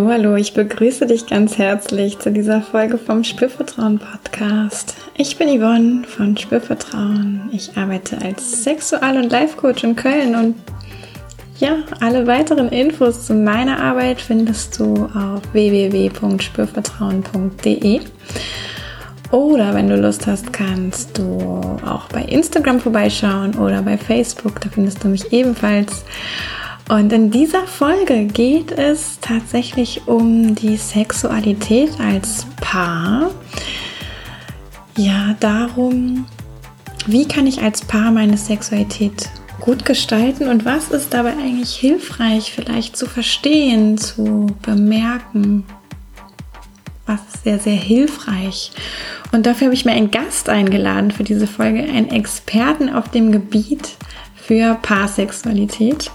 Hallo, hallo, ich begrüße dich ganz herzlich zu dieser Folge vom Spürvertrauen Podcast. Ich bin Yvonne von Spürvertrauen. Ich arbeite als Sexual- und Life-Coach in Köln und ja, alle weiteren Infos zu meiner Arbeit findest du auf www.spürvertrauen.de. Oder wenn du Lust hast, kannst du auch bei Instagram vorbeischauen oder bei Facebook, da findest du mich ebenfalls. Und in dieser Folge geht es tatsächlich um die Sexualität als Paar. Ja, darum, wie kann ich als Paar meine Sexualität gut gestalten und was ist dabei eigentlich hilfreich vielleicht zu verstehen, zu bemerken, was ist sehr, sehr hilfreich. Und dafür habe ich mir einen Gast eingeladen für diese Folge, einen Experten auf dem Gebiet für Paarsexualität.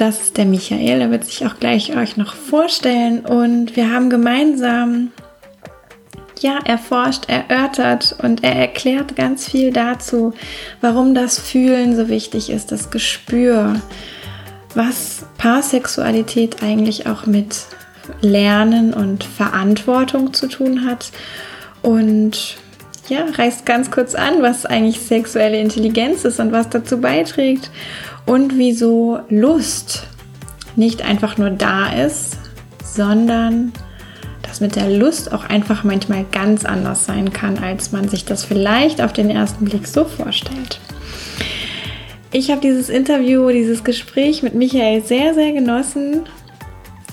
Das ist der Michael, der wird sich auch gleich euch noch vorstellen. Und wir haben gemeinsam ja, erforscht, erörtert und er erklärt ganz viel dazu, warum das Fühlen so wichtig ist, das Gespür, was Paarsexualität eigentlich auch mit Lernen und Verantwortung zu tun hat. Und ja, reißt ganz kurz an, was eigentlich sexuelle Intelligenz ist und was dazu beiträgt und wieso Lust nicht einfach nur da ist, sondern dass mit der Lust auch einfach manchmal ganz anders sein kann, als man sich das vielleicht auf den ersten Blick so vorstellt. Ich habe dieses Interview, dieses Gespräch mit Michael sehr, sehr genossen.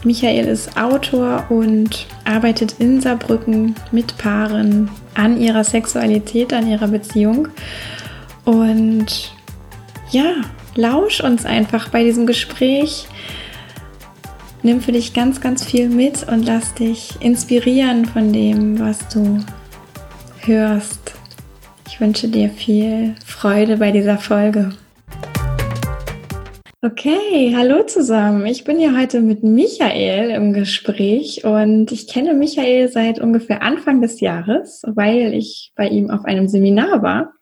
Michael ist Autor und arbeitet in Saarbrücken mit Paaren an ihrer Sexualität, an ihrer Beziehung. Und ja, lausch uns einfach bei diesem Gespräch. Nimm für dich ganz, ganz viel mit und lass dich inspirieren von dem, was du hörst. Ich wünsche dir viel Freude bei dieser Folge. Okay, hallo zusammen. Ich bin hier heute mit Michael im Gespräch und ich kenne Michael seit ungefähr Anfang des Jahres, weil ich bei ihm auf einem Seminar war.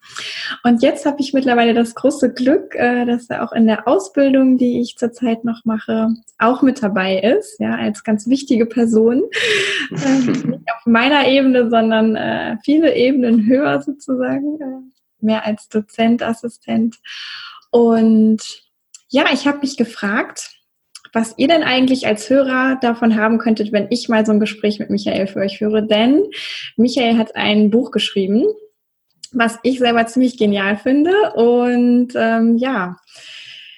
Und jetzt habe ich mittlerweile das große Glück, äh, dass er auch in der Ausbildung, die ich zurzeit noch mache, auch mit dabei ist, ja, als ganz wichtige Person. Ähm, nicht auf meiner Ebene, sondern äh, viele Ebenen höher sozusagen, äh, mehr als Dozent, Assistent. Und ja, ich habe mich gefragt, was ihr denn eigentlich als Hörer davon haben könntet, wenn ich mal so ein Gespräch mit Michael für euch führe. Denn Michael hat ein Buch geschrieben, was ich selber ziemlich genial finde. Und ähm, ja,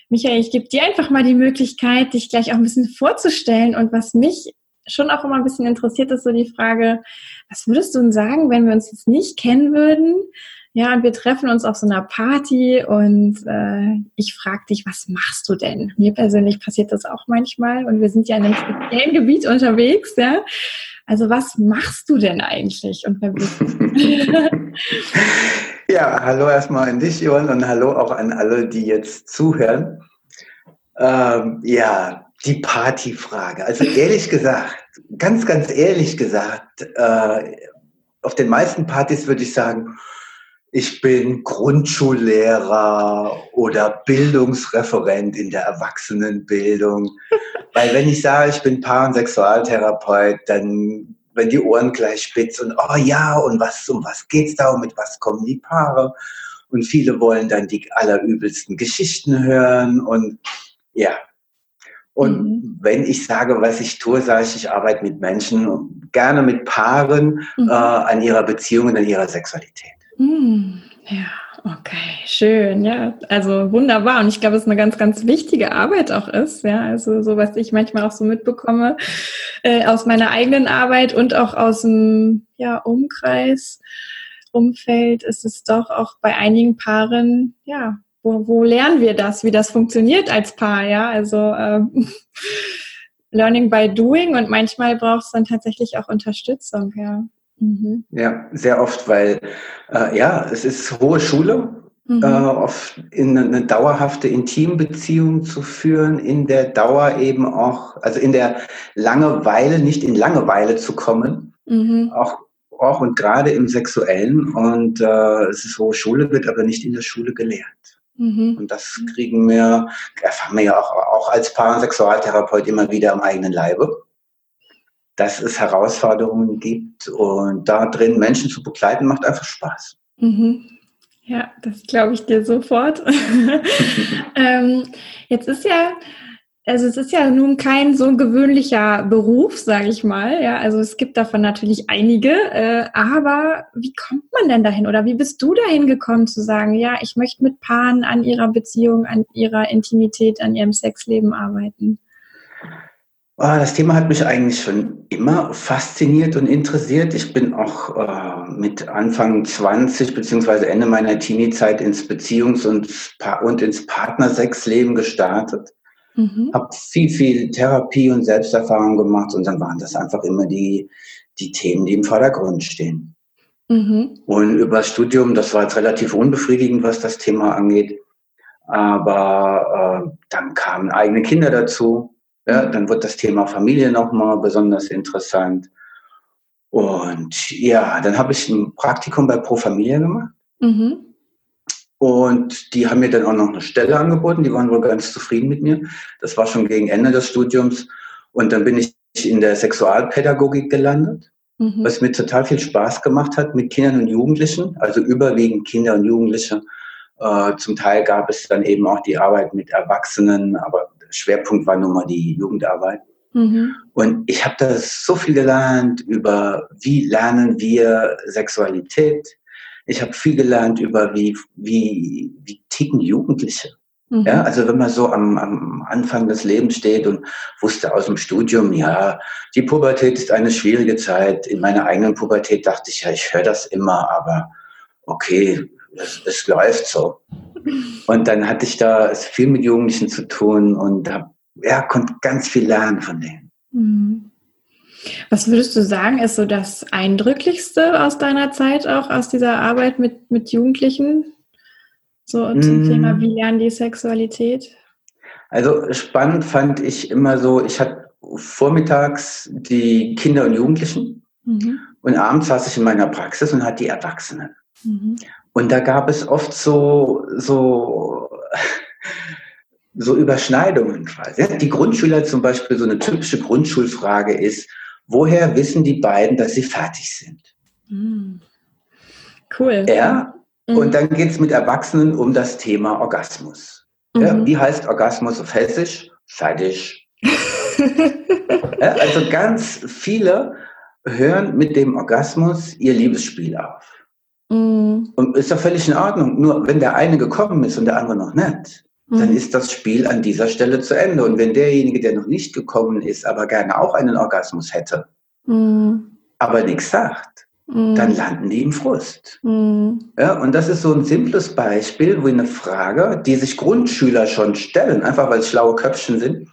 Michael, ich gebe dir einfach mal die Möglichkeit, dich gleich auch ein bisschen vorzustellen. Und was mich schon auch immer ein bisschen interessiert, ist so die Frage, was würdest du denn sagen, wenn wir uns jetzt nicht kennen würden? Ja, und wir treffen uns auf so einer Party und äh, ich frage dich, was machst du denn? Mir persönlich passiert das auch manchmal und wir sind ja in einem speziellen Gebiet unterwegs, ja. Also was machst du denn eigentlich und ja, hallo erstmal an dich, Johann, und hallo auch an alle, die jetzt zuhören. Ähm, ja, die Partyfrage. Also ehrlich gesagt, ganz, ganz ehrlich gesagt, äh, auf den meisten Partys würde ich sagen, ich bin Grundschullehrer oder Bildungsreferent in der Erwachsenenbildung. Weil wenn ich sage, ich bin Paar- und Sexualtherapeut, dann wenn die Ohren gleich spitz und oh ja, und was, um was geht's da und mit was kommen die Paare? Und viele wollen dann die allerübelsten Geschichten hören und ja. Und mhm. wenn ich sage, was ich tue, sage ich, ich arbeite mit Menschen, gerne mit Paaren mhm. äh, an ihrer Beziehung und an ihrer Sexualität. Mm, ja, okay, schön. Ja, also wunderbar. Und ich glaube, es ist eine ganz, ganz wichtige Arbeit auch ist. Ja, also so, was ich manchmal auch so mitbekomme äh, aus meiner eigenen Arbeit und auch aus dem ja, Umkreis, Umfeld, ist es doch auch bei einigen Paaren, ja, wo, wo lernen wir das, wie das funktioniert als Paar? Ja, also ähm, Learning by Doing und manchmal braucht es dann tatsächlich auch Unterstützung. Ja. Mhm. Ja, sehr oft, weil äh, ja, es ist hohe Schule, mhm. äh, oft in eine dauerhafte Intimbeziehung zu führen, in der Dauer eben auch, also in der Langeweile, nicht in Langeweile zu kommen, mhm. auch, auch und gerade im Sexuellen. Und äh, es ist hohe Schule, wird aber nicht in der Schule gelehrt. Mhm. Und das kriegen wir, erfahren wir ja auch, auch als Paar- und Sexualtherapeut immer wieder am eigenen Leibe. Dass es Herausforderungen gibt und da drin Menschen zu begleiten, macht einfach Spaß. Mhm. Ja, das glaube ich dir sofort. ähm, jetzt ist ja also es ist ja nun kein so gewöhnlicher Beruf, sage ich mal. Ja, also es gibt davon natürlich einige. Äh, aber wie kommt man denn dahin? Oder wie bist du dahin gekommen zu sagen, ja, ich möchte mit Paaren an ihrer Beziehung, an ihrer Intimität, an ihrem Sexleben arbeiten? Oh, das Thema hat mich eigentlich schon immer fasziniert und interessiert. Ich bin auch äh, mit Anfang 20 beziehungsweise Ende meiner Teenie-Zeit ins Beziehungs- und, und ins Partnersexleben gestartet. Mhm. Habe viel, viel Therapie und Selbsterfahrung gemacht und dann waren das einfach immer die, die Themen, die im Vordergrund stehen. Mhm. Und über das Studium, das war jetzt relativ unbefriedigend, was das Thema angeht. Aber äh, dann kamen eigene Kinder dazu. Ja, dann wird das Thema Familie nochmal besonders interessant. Und ja, dann habe ich ein Praktikum bei Pro Familia gemacht. Mhm. Und die haben mir dann auch noch eine Stelle angeboten. Die waren wohl ganz zufrieden mit mir. Das war schon gegen Ende des Studiums. Und dann bin ich in der Sexualpädagogik gelandet, mhm. was mir total viel Spaß gemacht hat mit Kindern und Jugendlichen, also überwiegend Kinder und Jugendliche. Äh, zum Teil gab es dann eben auch die Arbeit mit Erwachsenen, aber Schwerpunkt war nun mal die Jugendarbeit. Mhm. Und ich habe da so viel gelernt über, wie lernen wir Sexualität, ich habe viel gelernt über, wie, wie, wie ticken Jugendliche. Mhm. Ja, also wenn man so am, am Anfang des Lebens steht und wusste aus dem Studium, ja, die Pubertät ist eine schwierige Zeit. In meiner eigenen Pubertät dachte ich, ja, ich höre das immer, aber okay, es, es läuft so. Und dann hatte ich da viel mit Jugendlichen zu tun und hab, ja, konnte ganz viel lernen von denen. Mhm. Was würdest du sagen, ist so das Eindrücklichste aus deiner Zeit, auch aus dieser Arbeit mit, mit Jugendlichen? So zum mm. Thema, wie lernen die Sexualität? Also spannend fand ich immer so, ich hatte vormittags die Kinder und Jugendlichen mhm. und abends saß ich in meiner Praxis und hatte die Erwachsenen. Mhm. Und da gab es oft so, so, so Überschneidungen quasi. Die Grundschüler zum Beispiel, so eine typische Grundschulfrage ist, woher wissen die beiden, dass sie fertig sind? Mhm. Cool. Ja, mhm. und dann geht es mit Erwachsenen um das Thema Orgasmus. Mhm. Ja, wie heißt Orgasmus auf Hessisch? Fertig. ja, also ganz viele hören mit dem Orgasmus ihr Liebesspiel auf. Mhm. Und ist doch völlig in Ordnung. Nur wenn der eine gekommen ist und der andere noch nicht, dann mhm. ist das Spiel an dieser Stelle zu Ende. Und wenn derjenige, der noch nicht gekommen ist, aber gerne auch einen Orgasmus hätte, mhm. aber nichts sagt, mhm. dann landen die im Frust. Mhm. Ja, und das ist so ein simples Beispiel, wo eine Frage, die sich Grundschüler schon stellen, einfach weil es schlaue Köpfchen sind,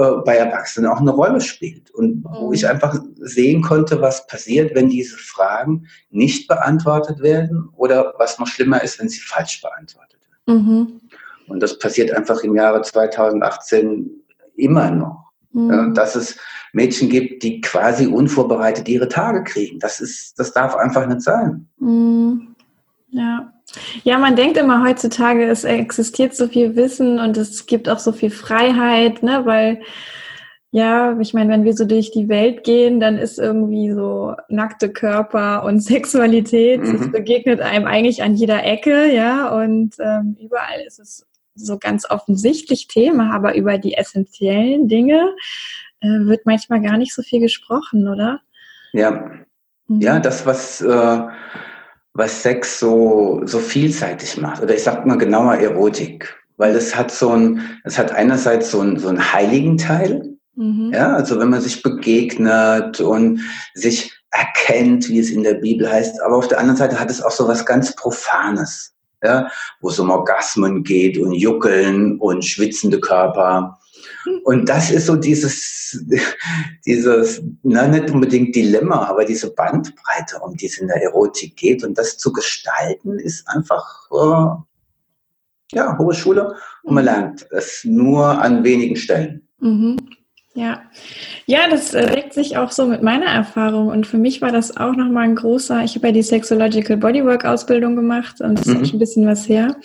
äh, bei Erwachsenen auch eine Rolle spielt. Und wo mhm. ich einfach sehen konnte, was passiert, wenn diese Fragen nicht beantwortet werden oder was noch schlimmer ist, wenn sie falsch beantwortet werden. Mhm. Und das passiert einfach im Jahre 2018 immer noch. Mhm. Dass es Mädchen gibt, die quasi unvorbereitet ihre Tage kriegen. Das ist, das darf einfach nicht sein. Mhm. Ja. Ja, man denkt immer heutzutage, es existiert so viel Wissen und es gibt auch so viel Freiheit, ne, weil ja, ich meine, wenn wir so durch die Welt gehen, dann ist irgendwie so nackte Körper und Sexualität, mhm. das begegnet einem eigentlich an jeder Ecke, ja, und ähm, überall ist es so ganz offensichtlich Thema, aber über die essentiellen Dinge äh, wird manchmal gar nicht so viel gesprochen, oder? Ja, mhm. ja, das, was, äh, was Sex so, so vielseitig macht, oder ich sag mal genauer Erotik, weil es hat so ein, es hat einerseits so einen, so einen heiligen Teil, mhm. ja, also wenn man sich begegnet und sich erkennt, wie es in der Bibel heißt, aber auf der anderen Seite hat es auch so was ganz Profanes. Ja, wo es um Orgasmen geht und Juckeln und schwitzende Körper. Und das ist so dieses, dieses, na, nicht unbedingt Dilemma, aber diese Bandbreite, um die es in der Erotik geht. Und das zu gestalten, ist einfach, äh, ja, hohe Schule. Und man lernt es nur an wenigen Stellen. Mhm. Ja, ja, das äh, deckt sich auch so mit meiner Erfahrung. Und für mich war das auch nochmal ein großer, ich habe ja die Sexological Bodywork Ausbildung gemacht und das ist mhm. schon ein bisschen was her.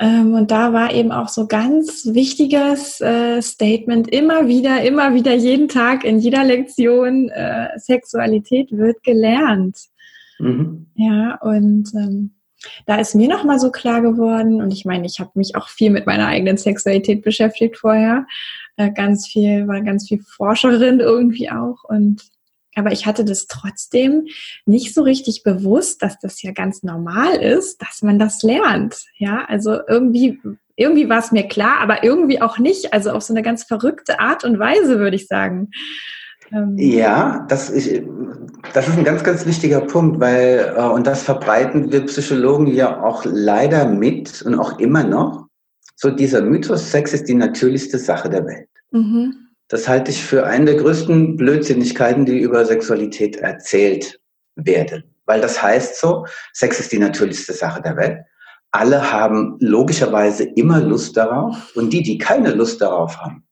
Ähm, und da war eben auch so ganz wichtiges äh, Statement immer wieder, immer wieder, jeden Tag in jeder Lektion, äh, Sexualität wird gelernt. Mhm. Ja, und ähm, da ist mir nochmal so klar geworden, und ich meine, ich habe mich auch viel mit meiner eigenen Sexualität beschäftigt vorher, äh, ganz viel, war ganz viel Forscherin irgendwie auch und aber ich hatte das trotzdem nicht so richtig bewusst, dass das ja ganz normal ist, dass man das lernt. Ja, also irgendwie, irgendwie war es mir klar, aber irgendwie auch nicht. Also auf so eine ganz verrückte Art und Weise, würde ich sagen. Ähm, ja, das ist, das ist ein ganz, ganz wichtiger Punkt, weil, äh, und das verbreiten wir Psychologen ja auch leider mit und auch immer noch. So dieser Mythos, Sex ist die natürlichste Sache der Welt. Mhm. Das halte ich für eine der größten Blödsinnigkeiten, die über Sexualität erzählt werden. Weil das heißt so, Sex ist die natürlichste Sache der Welt. Alle haben logischerweise immer Lust darauf. Und die, die keine Lust darauf haben,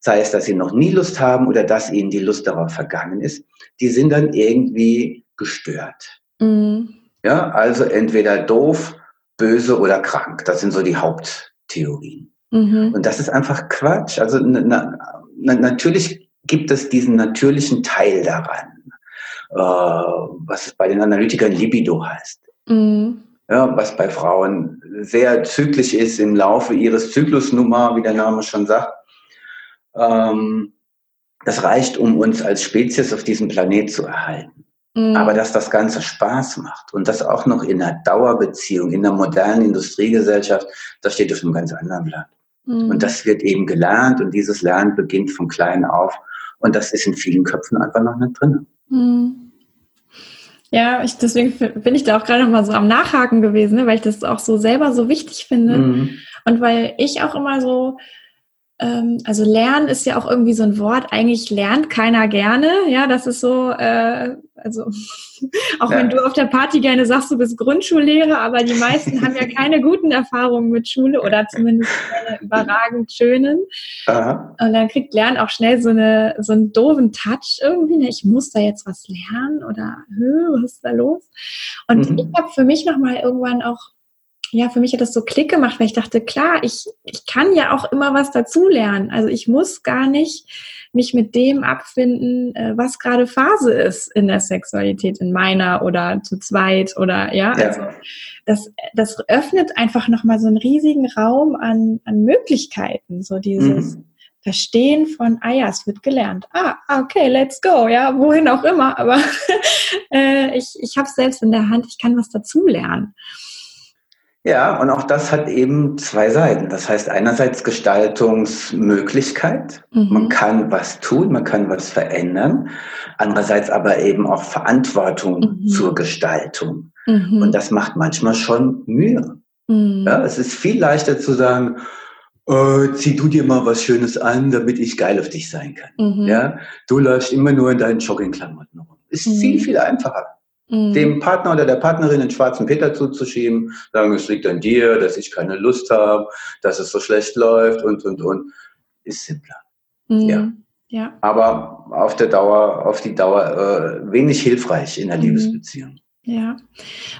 sei es, dass sie noch nie Lust haben oder dass ihnen die Lust darauf vergangen ist, die sind dann irgendwie gestört. Mhm. Ja, also entweder doof, böse oder krank. Das sind so die Haupttheorien. Mhm. Und das ist einfach Quatsch. Also na, na, natürlich gibt es diesen natürlichen Teil daran, äh, was bei den Analytikern Libido heißt. Mhm. Ja, was bei Frauen sehr zyklisch ist im Laufe ihres Zyklusnummer, wie der Name schon sagt. Ähm, das reicht, um uns als Spezies auf diesem Planet zu erhalten. Mhm. Aber dass das Ganze Spaß macht und das auch noch in einer Dauerbeziehung, in der modernen Industriegesellschaft, das steht auf einem ganz anderen Blatt. Mhm. Und das wird eben gelernt und dieses Lernen beginnt von klein auf. Und das ist in vielen Köpfen einfach noch nicht drin. Mhm. Ja, ich, deswegen bin ich da auch gerade noch mal so am Nachhaken gewesen, ne, weil ich das auch so selber so wichtig finde. Mhm. Und weil ich auch immer so also lernen ist ja auch irgendwie so ein Wort, eigentlich lernt keiner gerne. Ja, das ist so, äh, also auch ja. wenn du auf der Party gerne sagst, du bist Grundschullehrer, aber die meisten haben ja keine guten Erfahrungen mit Schule oder zumindest keine überragend schönen. Aha. Und dann kriegt Lernen auch schnell so, eine, so einen doofen Touch irgendwie. Ne? Ich muss da jetzt was lernen oder was ist da los? Und mhm. ich habe für mich nochmal irgendwann auch ja, für mich hat das so Klick gemacht, weil ich dachte, klar, ich, ich kann ja auch immer was dazulernen. Also ich muss gar nicht mich mit dem abfinden, äh, was gerade Phase ist in der Sexualität, in meiner oder zu zweit oder ja, ja. also das, das öffnet einfach nochmal so einen riesigen Raum an, an Möglichkeiten, so dieses mhm. Verstehen von, ah ja, es wird gelernt. Ah, okay, let's go, ja, wohin auch immer, aber äh, ich, ich habe es selbst in der Hand, ich kann was dazulernen. Ja, und auch das hat eben zwei Seiten. Das heißt einerseits Gestaltungsmöglichkeit. Mhm. Man kann was tun, man kann was verändern. Andererseits aber eben auch Verantwortung mhm. zur Gestaltung. Mhm. Und das macht manchmal schon Mühe. Mhm. Ja, es ist viel leichter zu sagen, äh, zieh du dir mal was Schönes an, damit ich geil auf dich sein kann. Mhm. Ja, du läufst immer nur in deinen Joggingklamotten rum. Ist mhm. viel, viel einfacher mhm. dem Partner oder der Partnerin den schwarzen Peter zuzuschieben, sagen, es liegt an dir, dass ich keine Lust habe, dass es so schlecht läuft und, und, und, ist simpler. Mhm. Ja. ja. Aber auf der Dauer, auf die Dauer äh, wenig hilfreich in der mhm. Liebesbeziehung. Ja.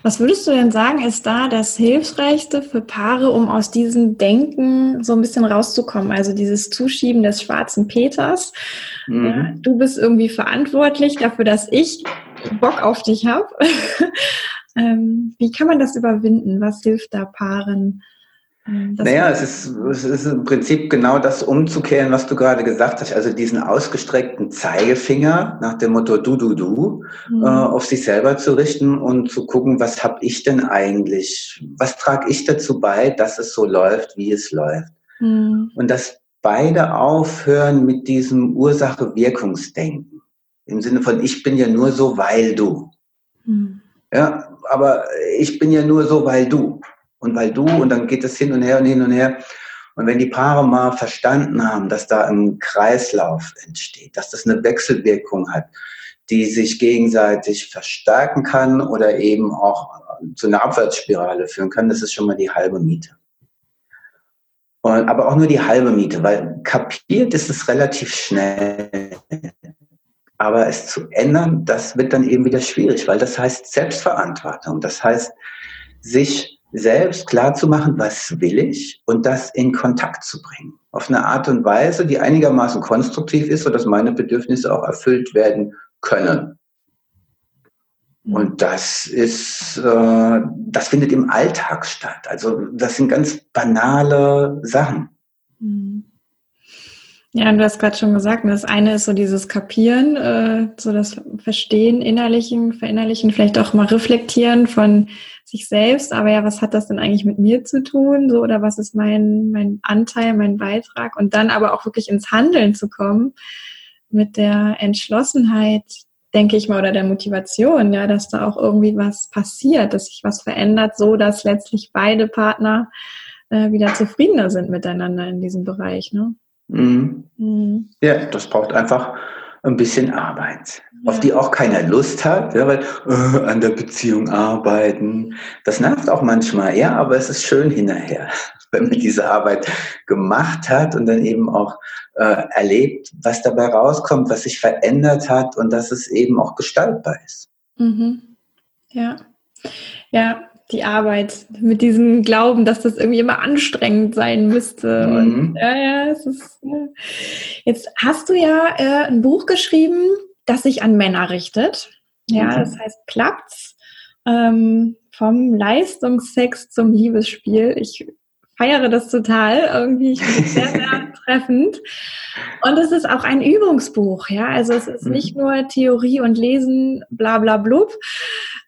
Was würdest du denn sagen, ist da das Hilfreichste für Paare, um aus diesem Denken so ein bisschen rauszukommen? Also dieses Zuschieben des schwarzen Peters. Mhm. Ja, du bist irgendwie verantwortlich dafür, dass ich Bock auf dich habe. ähm, wie kann man das überwinden? Was hilft da Paaren? Ähm, naja, es ist, es ist im Prinzip genau das umzukehren, was du gerade gesagt hast. Also diesen ausgestreckten Zeigefinger nach dem Motto du, du, du mhm. äh, auf sich selber zu richten und zu gucken, was habe ich denn eigentlich, was trage ich dazu bei, dass es so läuft, wie es läuft. Mhm. Und dass beide aufhören mit diesem Ursache-Wirkungsdenken. Im Sinne von, ich bin ja nur so, weil du. Mhm. Ja, aber ich bin ja nur so, weil du. Und weil du, und dann geht es hin und her und hin und her. Und wenn die Paare mal verstanden haben, dass da ein Kreislauf entsteht, dass das eine Wechselwirkung hat, die sich gegenseitig verstärken kann oder eben auch zu einer Abwärtsspirale führen kann, das ist schon mal die halbe Miete. Und, aber auch nur die halbe Miete, weil kapiert ist es relativ schnell. Aber es zu ändern, das wird dann eben wieder schwierig, weil das heißt Selbstverantwortung. Das heißt, sich selbst klar zu machen, was will ich und das in Kontakt zu bringen. Auf eine Art und Weise, die einigermaßen konstruktiv ist, sodass meine Bedürfnisse auch erfüllt werden können. Und das ist, äh, das findet im Alltag statt. Also das sind ganz banale Sachen. Mhm. Ja, du hast gerade schon gesagt, das eine ist so dieses Kapieren, äh, so das Verstehen, Innerlichen, Verinnerlichen, vielleicht auch mal reflektieren von sich selbst. Aber ja, was hat das denn eigentlich mit mir zu tun? So, oder was ist mein, mein Anteil, mein Beitrag? Und dann aber auch wirklich ins Handeln zu kommen mit der Entschlossenheit, denke ich mal, oder der Motivation, ja, dass da auch irgendwie was passiert, dass sich was verändert, so dass letztlich beide Partner äh, wieder zufriedener sind miteinander in diesem Bereich. Ne? Mhm. Mhm. Ja, das braucht einfach ein bisschen Arbeit, ja. auf die auch keiner Lust hat, ja, weil äh, an der Beziehung arbeiten, das nervt auch manchmal, ja, aber es ist schön hinterher, wenn man diese Arbeit gemacht hat und dann eben auch äh, erlebt, was dabei rauskommt, was sich verändert hat und dass es eben auch gestaltbar ist. Mhm. Ja, ja, die Arbeit mit diesem Glauben, dass das irgendwie immer anstrengend sein müsste. Mhm. Und ja, ja, ist. Ja. Jetzt hast du ja äh, ein Buch geschrieben, das sich an Männer richtet. Ja, mhm. das heißt Klappt's. Ähm, vom Leistungssex zum Liebesspiel. Ich feiere das total. Irgendwie sehr, sehr treffend. Und es ist auch ein Übungsbuch, ja. Also es ist nicht mhm. nur Theorie und Lesen, bla bla blub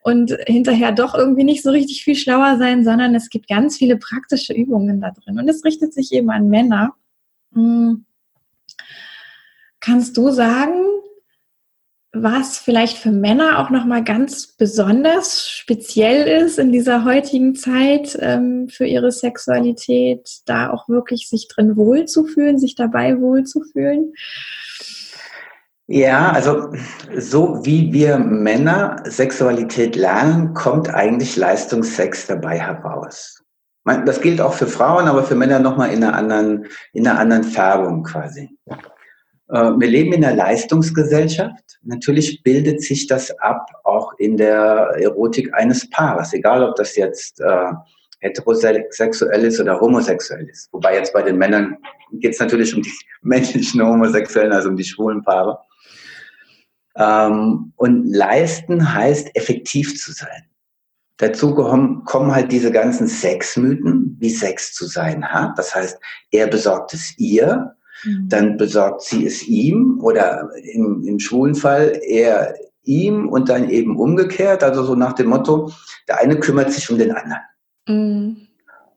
und hinterher doch irgendwie nicht so richtig viel schlauer sein, sondern es gibt ganz viele praktische Übungen da drin. Und es richtet sich eben an Männer. Hm. Kannst du sagen, was vielleicht für Männer auch nochmal ganz besonders speziell ist in dieser heutigen Zeit ähm, für ihre Sexualität, da auch wirklich sich drin wohlzufühlen, sich dabei wohlzufühlen? Ja, also so wie wir Männer Sexualität lernen, kommt eigentlich Leistungssex dabei heraus. Das gilt auch für Frauen, aber für Männer nochmal in einer anderen, in einer anderen Färbung quasi. Äh, wir leben in einer Leistungsgesellschaft. Natürlich bildet sich das ab auch in der Erotik eines Paares, egal ob das jetzt äh, heterosexuell ist oder homosexuell ist. Wobei jetzt bei den Männern geht es natürlich um die männlichen Homosexuellen, also um die schwulen Paare. Ähm, und leisten heißt effektiv zu sein. Dazu kommen, halt diese ganzen Sexmythen, wie Sex zu sein hat. Das heißt, er besorgt es ihr, Mhm. Dann besorgt sie es ihm oder im, im schwulen Fall er ihm und dann eben umgekehrt. Also so nach dem Motto, der eine kümmert sich um den anderen. Mhm.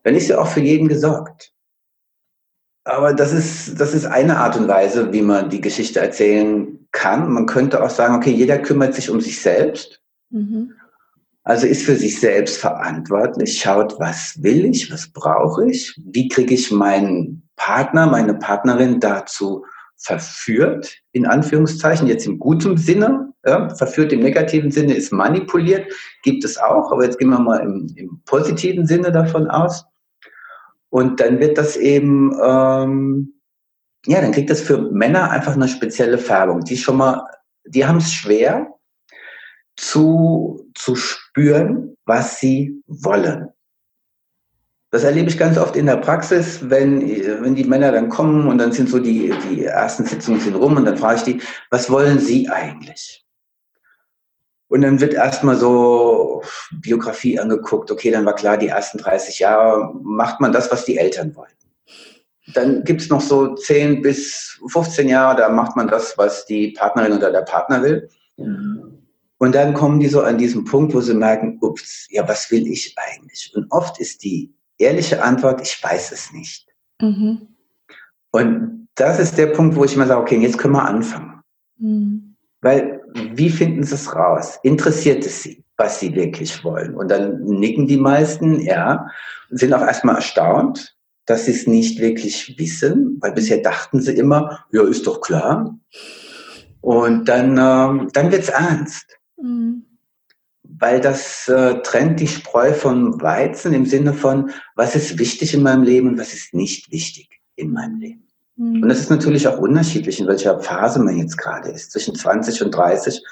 Dann ist ja auch für jeden gesorgt. Aber das ist, das ist eine Art und Weise, wie man die Geschichte erzählen kann. Man könnte auch sagen, okay, jeder kümmert sich um sich selbst. Mhm. Also ist für sich selbst verantwortlich, schaut, was will ich, was brauche ich, wie kriege ich meinen Partner, meine Partnerin dazu verführt, in Anführungszeichen, jetzt im guten Sinne, ja, verführt im negativen Sinne ist manipuliert, gibt es auch, aber jetzt gehen wir mal im, im positiven Sinne davon aus. Und dann wird das eben, ähm, ja, dann kriegt das für Männer einfach eine spezielle Färbung, die schon mal, die haben es schwer, zu, zu spüren, was sie wollen. Das erlebe ich ganz oft in der Praxis, wenn, wenn die Männer dann kommen und dann sind so die, die ersten Sitzungen sind rum und dann frage ich die, was wollen sie eigentlich? Und dann wird erstmal so Biografie angeguckt, okay, dann war klar, die ersten 30 Jahre macht man das, was die Eltern wollten. Dann gibt es noch so 10 bis 15 Jahre, da macht man das, was die Partnerin oder der Partner will. Mhm. Und dann kommen die so an diesen Punkt, wo sie merken, ups, ja, was will ich eigentlich? Und oft ist die ehrliche Antwort, ich weiß es nicht. Mhm. Und das ist der Punkt, wo ich immer sage, okay, jetzt können wir anfangen. Mhm. Weil, wie finden sie es raus? Interessiert es sie, was sie wirklich wollen? Und dann nicken die meisten, ja, und sind auch erstmal erstaunt, dass sie es nicht wirklich wissen, weil bisher dachten sie immer, ja, ist doch klar. Und dann, ähm, dann wird's ernst. Mhm. Weil das äh, trennt die Spreu vom Weizen im Sinne von, was ist wichtig in meinem Leben und was ist nicht wichtig in meinem Leben. Und das ist natürlich auch unterschiedlich, in welcher Phase man jetzt gerade ist. Zwischen 20 und 30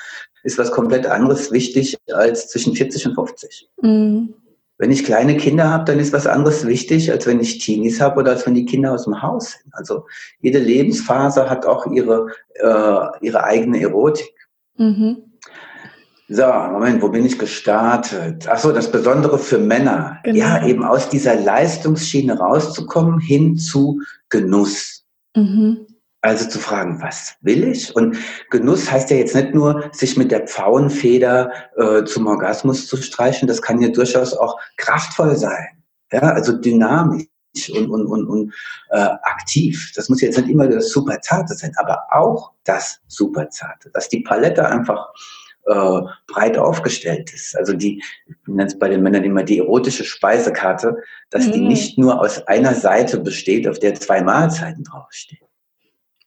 ist was komplett anderes wichtig als zwischen 40 und 50. Mhm. Wenn ich kleine Kinder habe, dann ist was anderes wichtig, als wenn ich Teenies habe oder als wenn die Kinder aus dem Haus sind. Also jede Lebensphase hat auch ihre, äh, ihre eigene Erotik. Mhm. So, Moment, wo bin ich gestartet? Ach so, das Besondere für Männer. Genau. Ja, eben aus dieser Leistungsschiene rauszukommen hin zu Genuss. Mhm. Also zu fragen, was will ich? Und Genuss heißt ja jetzt nicht nur, sich mit der Pfauenfeder äh, zum Orgasmus zu streichen. Das kann ja durchaus auch kraftvoll sein. Ja, also dynamisch und, und, und, und äh, aktiv. Das muss jetzt nicht immer das Superzarte sein, aber auch das Superzarte. Dass die Palette einfach äh, breit aufgestellt ist. Also die, ich nenne es bei den Männern immer die erotische Speisekarte, dass mhm. die nicht nur aus einer Seite besteht, auf der zwei Mahlzeiten draufstehen.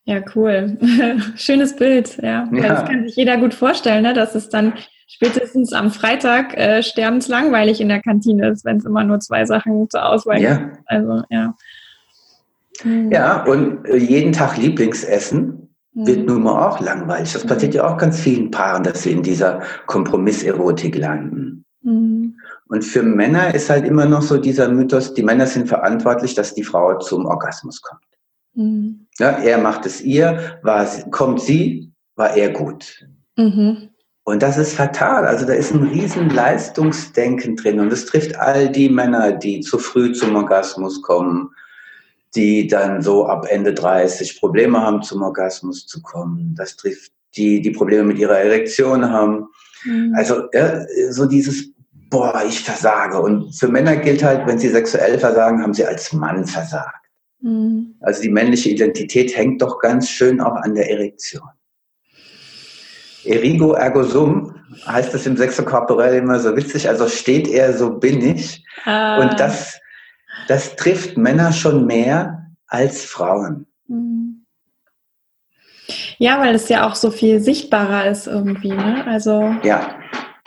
Ja, cool. Schönes Bild, ja. ja. Das kann sich jeder gut vorstellen, ne? dass es dann spätestens am Freitag äh, sterbenslangweilig in der Kantine ist, wenn es immer nur zwei Sachen zur Auswahl ja. gibt. Also, ja. Hm. Ja, und äh, jeden Tag Lieblingsessen wird nun mal auch langweilig. Das passiert ja auch ganz vielen Paaren, dass sie in dieser Kompromisserotik landen. Hm. Und für Männer ist halt immer noch so dieser Mythos, die Männer sind verantwortlich, dass die Frau zum Orgasmus kommt. Mhm. Ja, er macht es ihr, war, kommt sie, war er gut. Mhm. Und das ist fatal. Also da ist ein riesen Leistungsdenken drin. Und es trifft all die Männer, die zu früh zum Orgasmus kommen, die dann so ab Ende 30 Probleme haben, zum Orgasmus zu kommen. Das trifft die, die Probleme mit ihrer Erektion haben. Mhm. Also ja, so dieses, boah, ich versage. Und für Männer gilt halt, wenn sie sexuell versagen, haben sie als Mann versagt. Mhm. Also die männliche Identität hängt doch ganz schön auch an der Erektion. Erigo ergo sum heißt es im Sexokorporell immer so witzig, also steht er, so bin ich. Ah. Und das, das trifft Männer schon mehr als Frauen. Mhm. Ja, weil es ja auch so viel sichtbarer ist irgendwie. Ne? Also ja.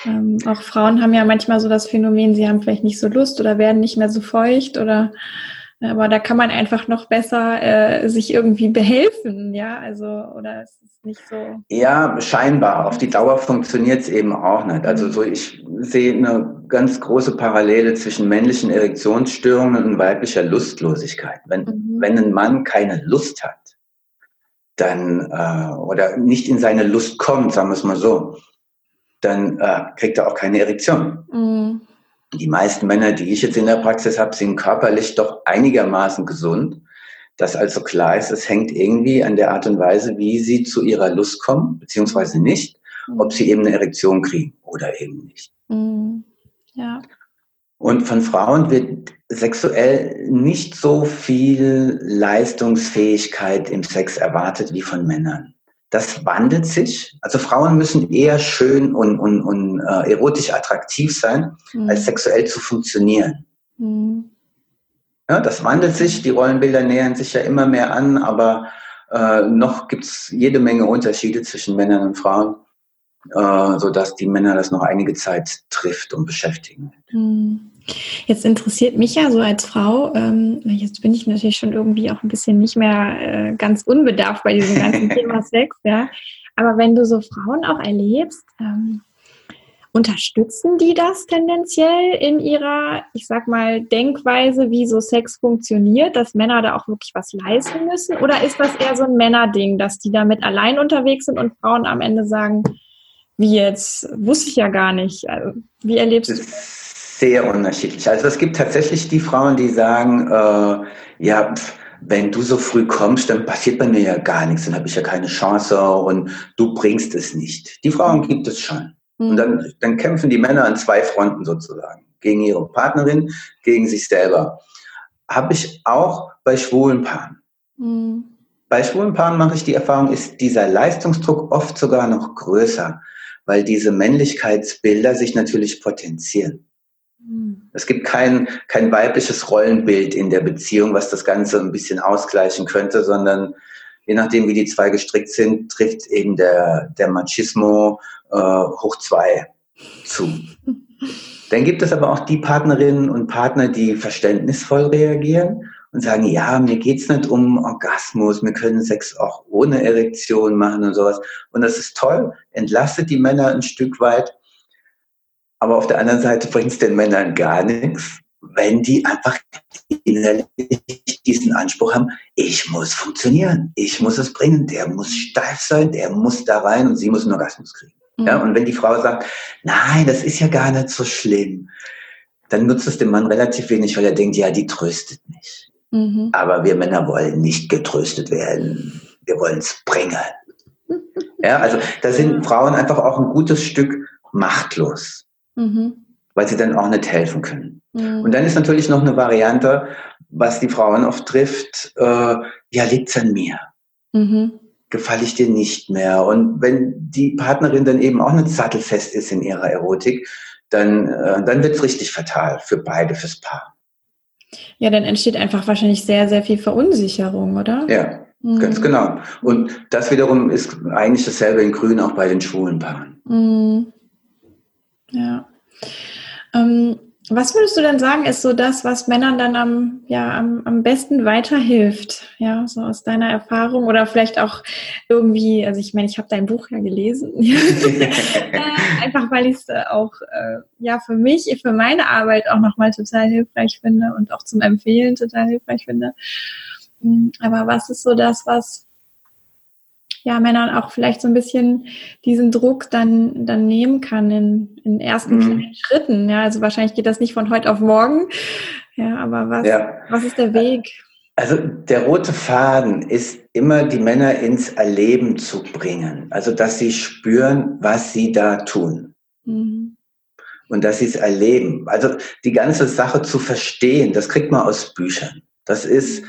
Ähm, auch Frauen haben ja manchmal so das Phänomen, sie haben vielleicht nicht so Lust oder werden nicht mehr so feucht oder aber da kann man einfach noch besser äh, sich irgendwie behelfen, ja, also oder es ist nicht so. Ja, scheinbar. Auf die Dauer funktioniert es eben auch nicht. Also so ich sehe eine ganz große Parallele zwischen männlichen Erektionsstörungen und weiblicher Lustlosigkeit. Wenn, mhm. wenn ein Mann keine Lust hat, dann äh, oder nicht in seine Lust kommt, sagen wir es mal so, dann äh, kriegt er auch keine Erektion. Mhm die meisten Männer, die ich jetzt in der Praxis habe, sind körperlich doch einigermaßen gesund. Dass also klar ist, es hängt irgendwie an der Art und Weise, wie sie zu ihrer Lust kommen, beziehungsweise nicht, ob sie eben eine Erektion kriegen oder eben nicht. Mhm. Ja. Und von Frauen wird sexuell nicht so viel Leistungsfähigkeit im Sex erwartet wie von Männern das wandelt sich. Also Frauen müssen eher schön und, und, und äh, erotisch attraktiv sein, mhm. als sexuell zu funktionieren. Mhm. Ja, das wandelt sich, die Rollenbilder nähern sich ja immer mehr an, aber äh, noch gibt es jede Menge Unterschiede zwischen Männern und Frauen, äh, sodass die Männer das noch einige Zeit trifft und beschäftigen. Mhm. Jetzt interessiert mich ja so als Frau, ähm, jetzt bin ich natürlich schon irgendwie auch ein bisschen nicht mehr äh, ganz unbedarft bei diesem ganzen Thema Sex, ja. Aber wenn du so Frauen auch erlebst, ähm, unterstützen die das tendenziell in ihrer, ich sag mal, Denkweise, wie so Sex funktioniert, dass Männer da auch wirklich was leisten müssen? Oder ist das eher so ein Männerding, dass die damit allein unterwegs sind und Frauen am Ende sagen, wie jetzt, wusste ich ja gar nicht. Also, wie erlebst du das? Sehr unterschiedlich. Also es gibt tatsächlich die Frauen, die sagen, äh, ja, wenn du so früh kommst, dann passiert bei mir ja gar nichts, dann habe ich ja keine Chance und du bringst es nicht. Die Frauen gibt es schon. Mhm. Und dann, dann kämpfen die Männer an zwei Fronten sozusagen. Gegen ihre Partnerin, gegen sich selber. Habe ich auch bei schwulen Paaren. Mhm. Bei schwulen Paaren mache ich die Erfahrung, ist dieser Leistungsdruck oft sogar noch größer, weil diese Männlichkeitsbilder sich natürlich potenzieren. Hm. Es gibt kein, kein weibliches Rollenbild in der Beziehung, was das Ganze ein bisschen ausgleichen könnte, sondern je nachdem, wie die zwei gestrickt sind, trifft eben der, der Machismo äh, hoch zwei zu. Dann gibt es aber auch die Partnerinnen und Partner, die verständnisvoll reagieren und sagen, ja, mir geht's nicht um Orgasmus, wir können Sex auch ohne Erektion machen und sowas. Und das ist toll, entlastet die Männer ein Stück weit Aber auf der anderen Seite bringt es den Männern gar nichts, wenn die einfach innerlich diesen Anspruch haben, ich muss funktionieren, ich muss es bringen, der muss steif sein, der muss da rein und sie muss einen Orgasmus kriegen. Mhm. Ja, und wenn die Frau sagt, nein, das ist ja gar nicht so schlimm, dann nutzt es dem Mann relativ wenig, weil er denkt, ja, die tröstet mich. Mhm. Aber wir Männer wollen nicht getröstet werden. Wir wollen es bringen. Ja, also da sind Frauen einfach auch ein gutes Stück machtlos, mhm. weil sie dann auch nicht helfen können. Mhm. Und dann ist natürlich noch eine Variante, was die Frauen oft trifft, äh, ja, liegt's an mir. Mhm. Gefalle ich dir nicht mehr. Und wenn die Partnerin dann eben auch nicht sattelfest ist in ihrer Erotik, dann, äh, dann wird's richtig fatal für beide, fürs Paar. Ja, dann entsteht einfach wahrscheinlich sehr, sehr viel Verunsicherung, oder? Ja, mhm. ganz genau. Und das wiederum ist eigentlich dasselbe in Grün auch bei den schwulen Paaren. Mhm. Ja. Ähm, was würdest du denn sagen, ist so das, was Männern dann am, ja, am, am besten weiterhilft? Ja, so aus deiner Erfahrung oder vielleicht auch irgendwie, also ich meine, ich habe dein Buch ja gelesen. Äh, einfach weil ich es äh, auch äh, ja für mich, für meine Arbeit auch nochmal total hilfreich finde und auch zum Empfehlen total hilfreich finde. Hm, aber was ist so das, was ja, Männern auch vielleicht so ein bisschen diesen Druck dann, dann nehmen kann in, in ersten mhm. kleinen Schritten. Ja, also wahrscheinlich geht das nicht von heute auf morgen. Ja, aber was, ja. was ist der Weg? Also der rote Faden ist immer die Männer ins Erleben zu bringen. Also dass sie spüren, was sie da tun. Mhm. Und dass sie es erleben. Also die ganze Sache zu verstehen, das kriegt man aus Büchern. Das ist,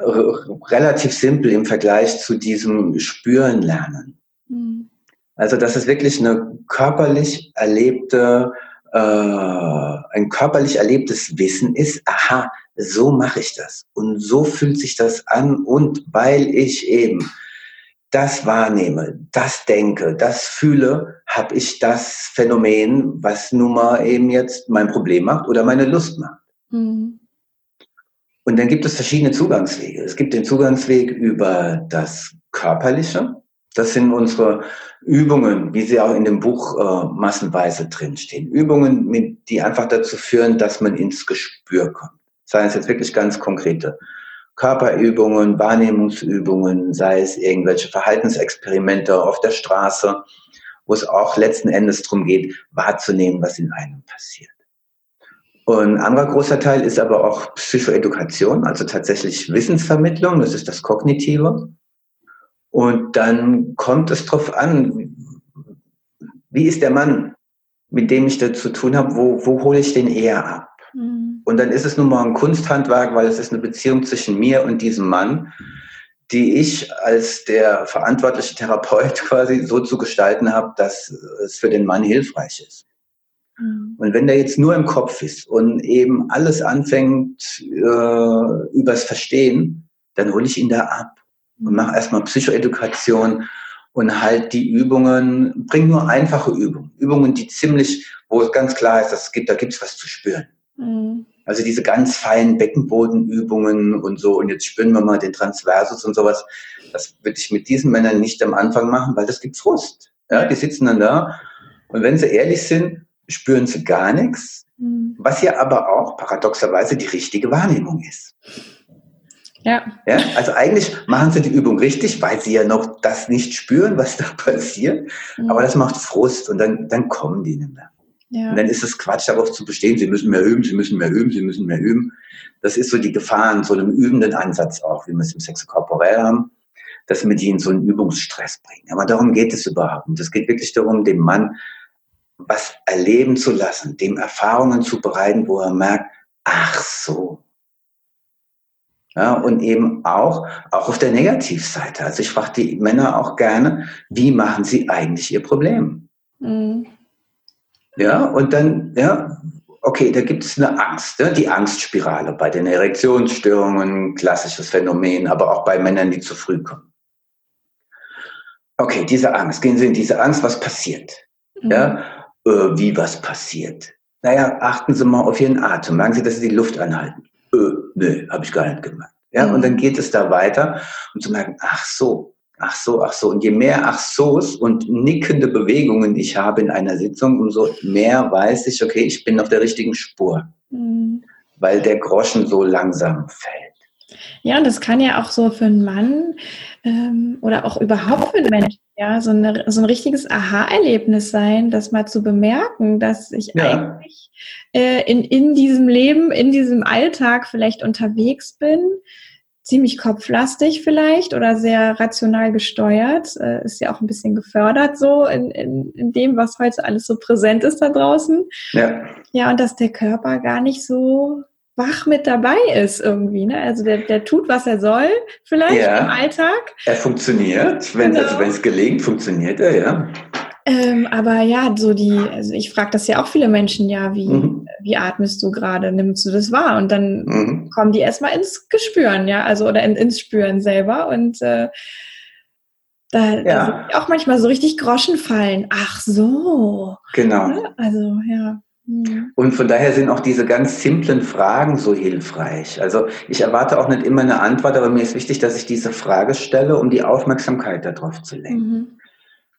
relativ simpel im Vergleich zu diesem Spüren lernen. Mhm. Also dass es wirklich eine körperlich erlebte, äh, ein körperlich erlebtes Wissen ist, aha, so mache ich das und so fühlt sich das an und weil ich eben das wahrnehme, das denke, das fühle, habe ich das Phänomen, was nun mal eben jetzt mein Problem macht oder meine Lust macht. Mhm. Und dann gibt es verschiedene Zugangswege. Es gibt den Zugangsweg über das Körperliche. Das sind unsere Übungen, wie sie auch in dem Buch äh, massenweise drinstehen. Übungen, mit, die einfach dazu führen, dass man ins Gespür kommt. Sei es jetzt wirklich ganz konkrete Körperübungen, Wahrnehmungsübungen, sei es irgendwelche Verhaltensexperimente auf der Straße, wo es auch letzten Endes darum geht, wahrzunehmen, was in einem passiert. Und ein anderer großer Teil ist aber auch Psychoedukation, also tatsächlich Wissensvermittlung, das ist das Kognitive. Und dann kommt es darauf an, wie ist der Mann, mit dem ich da zu tun habe, wo, wo hole ich den eher ab? Mhm. Und dann ist es nun mal ein Kunsthandwerk, weil es ist eine Beziehung zwischen mir und diesem Mann, die ich als der verantwortliche Therapeut quasi so zu gestalten habe, dass es für den Mann hilfreich ist. Mhm. Und wenn der jetzt nur im Kopf ist und eben alles anfängt äh, übers Verstehen, dann hole ich ihn da ab und mache erstmal Psychoedukation und halt die Übungen, bring nur einfache Übungen. Übungen, die ziemlich, wo es ganz klar ist, dass es gibt, da gibt es was zu spüren. Mhm. Also diese ganz feinen Beckenbodenübungen und so, und jetzt spüren wir mal den Transversus und sowas. Das würde ich mit diesen Männern nicht am Anfang machen, weil das gibt Frust. Ja, die sitzen dann da und wenn sie ehrlich sind, spüren sie gar nichts, mhm. was ja aber auch paradoxerweise die richtige Wahrnehmung ist. Ja. ja. Also eigentlich machen sie die Übung richtig, weil sie ja noch das nicht spüren, was da passiert. Mhm. Aber das macht Frust und dann, dann kommen die nicht mehr. Ja. Und dann ist es Quatsch, darauf zu bestehen, sie müssen mehr üben, sie müssen mehr üben, sie müssen mehr üben. Das ist so die Gefahr in so einem übenden Ansatz auch, wie wir es im Sexokorporell haben, dass wir die in so einen Übungsstress bringen. Aber darum geht es überhaupt. Und es geht wirklich darum, dem Mann was erleben zu lassen, dem Erfahrungen zu bereiten, wo er merkt, ach so. Ja, und eben auch, auch auf der Negativseite. Also ich frage die Männer auch gerne, wie machen sie eigentlich ihr Problem? Mhm. Ja, und dann, ja, okay, da gibt es eine Angst, ne? die Angstspirale bei den Erektionsstörungen, klassisches Phänomen, aber auch bei Männern, die zu früh kommen. Okay, diese Angst, gehen Sie in diese Angst, was passiert? Mhm. Ja, äh, wie was passiert. Naja, achten Sie mal auf Ihren Atem. Merken Sie, dass Sie die Luft anhalten. Äh, nö, habe ich gar nicht gemacht. Ja, mhm. und dann geht es da weiter und zu merken, ach so, ach so, ach so. Und je mehr ach so's und nickende Bewegungen ich habe in einer Sitzung, umso mehr weiß ich, okay, ich bin auf der richtigen Spur. Mhm. Weil der Groschen so langsam fällt. Ja, und das kann ja auch so für einen Mann ähm, oder auch überhaupt für einen Menschen ja so, eine, so ein richtiges Aha-Erlebnis sein, das mal zu bemerken, dass ich ja. eigentlich äh, in, in diesem Leben, in diesem Alltag vielleicht unterwegs bin, ziemlich kopflastig vielleicht oder sehr rational gesteuert, äh, ist ja auch ein bisschen gefördert so in, in, in dem, was heute alles so präsent ist da draußen. Ja. Ja, und dass der Körper gar nicht so wach mit dabei ist irgendwie. Ne? Also der, der tut, was er soll, vielleicht ja. im Alltag. Er funktioniert, wenn genau. also es gelingt, funktioniert er, ja. Ähm, aber ja, so die, also ich frage das ja auch viele Menschen, ja, wie, mhm. wie atmest du gerade, nimmst du das wahr? Und dann mhm. kommen die erstmal ins Gespüren, ja, also oder in, ins Spüren selber. Und äh, da, ja. da auch manchmal so richtig Groschen fallen. Ach so. Genau. Ja, also, ja. Mhm. Und von daher sind auch diese ganz simplen Fragen so hilfreich. Also ich erwarte auch nicht immer eine Antwort, aber mir ist wichtig, dass ich diese Frage stelle, um die Aufmerksamkeit darauf zu lenken. Mhm.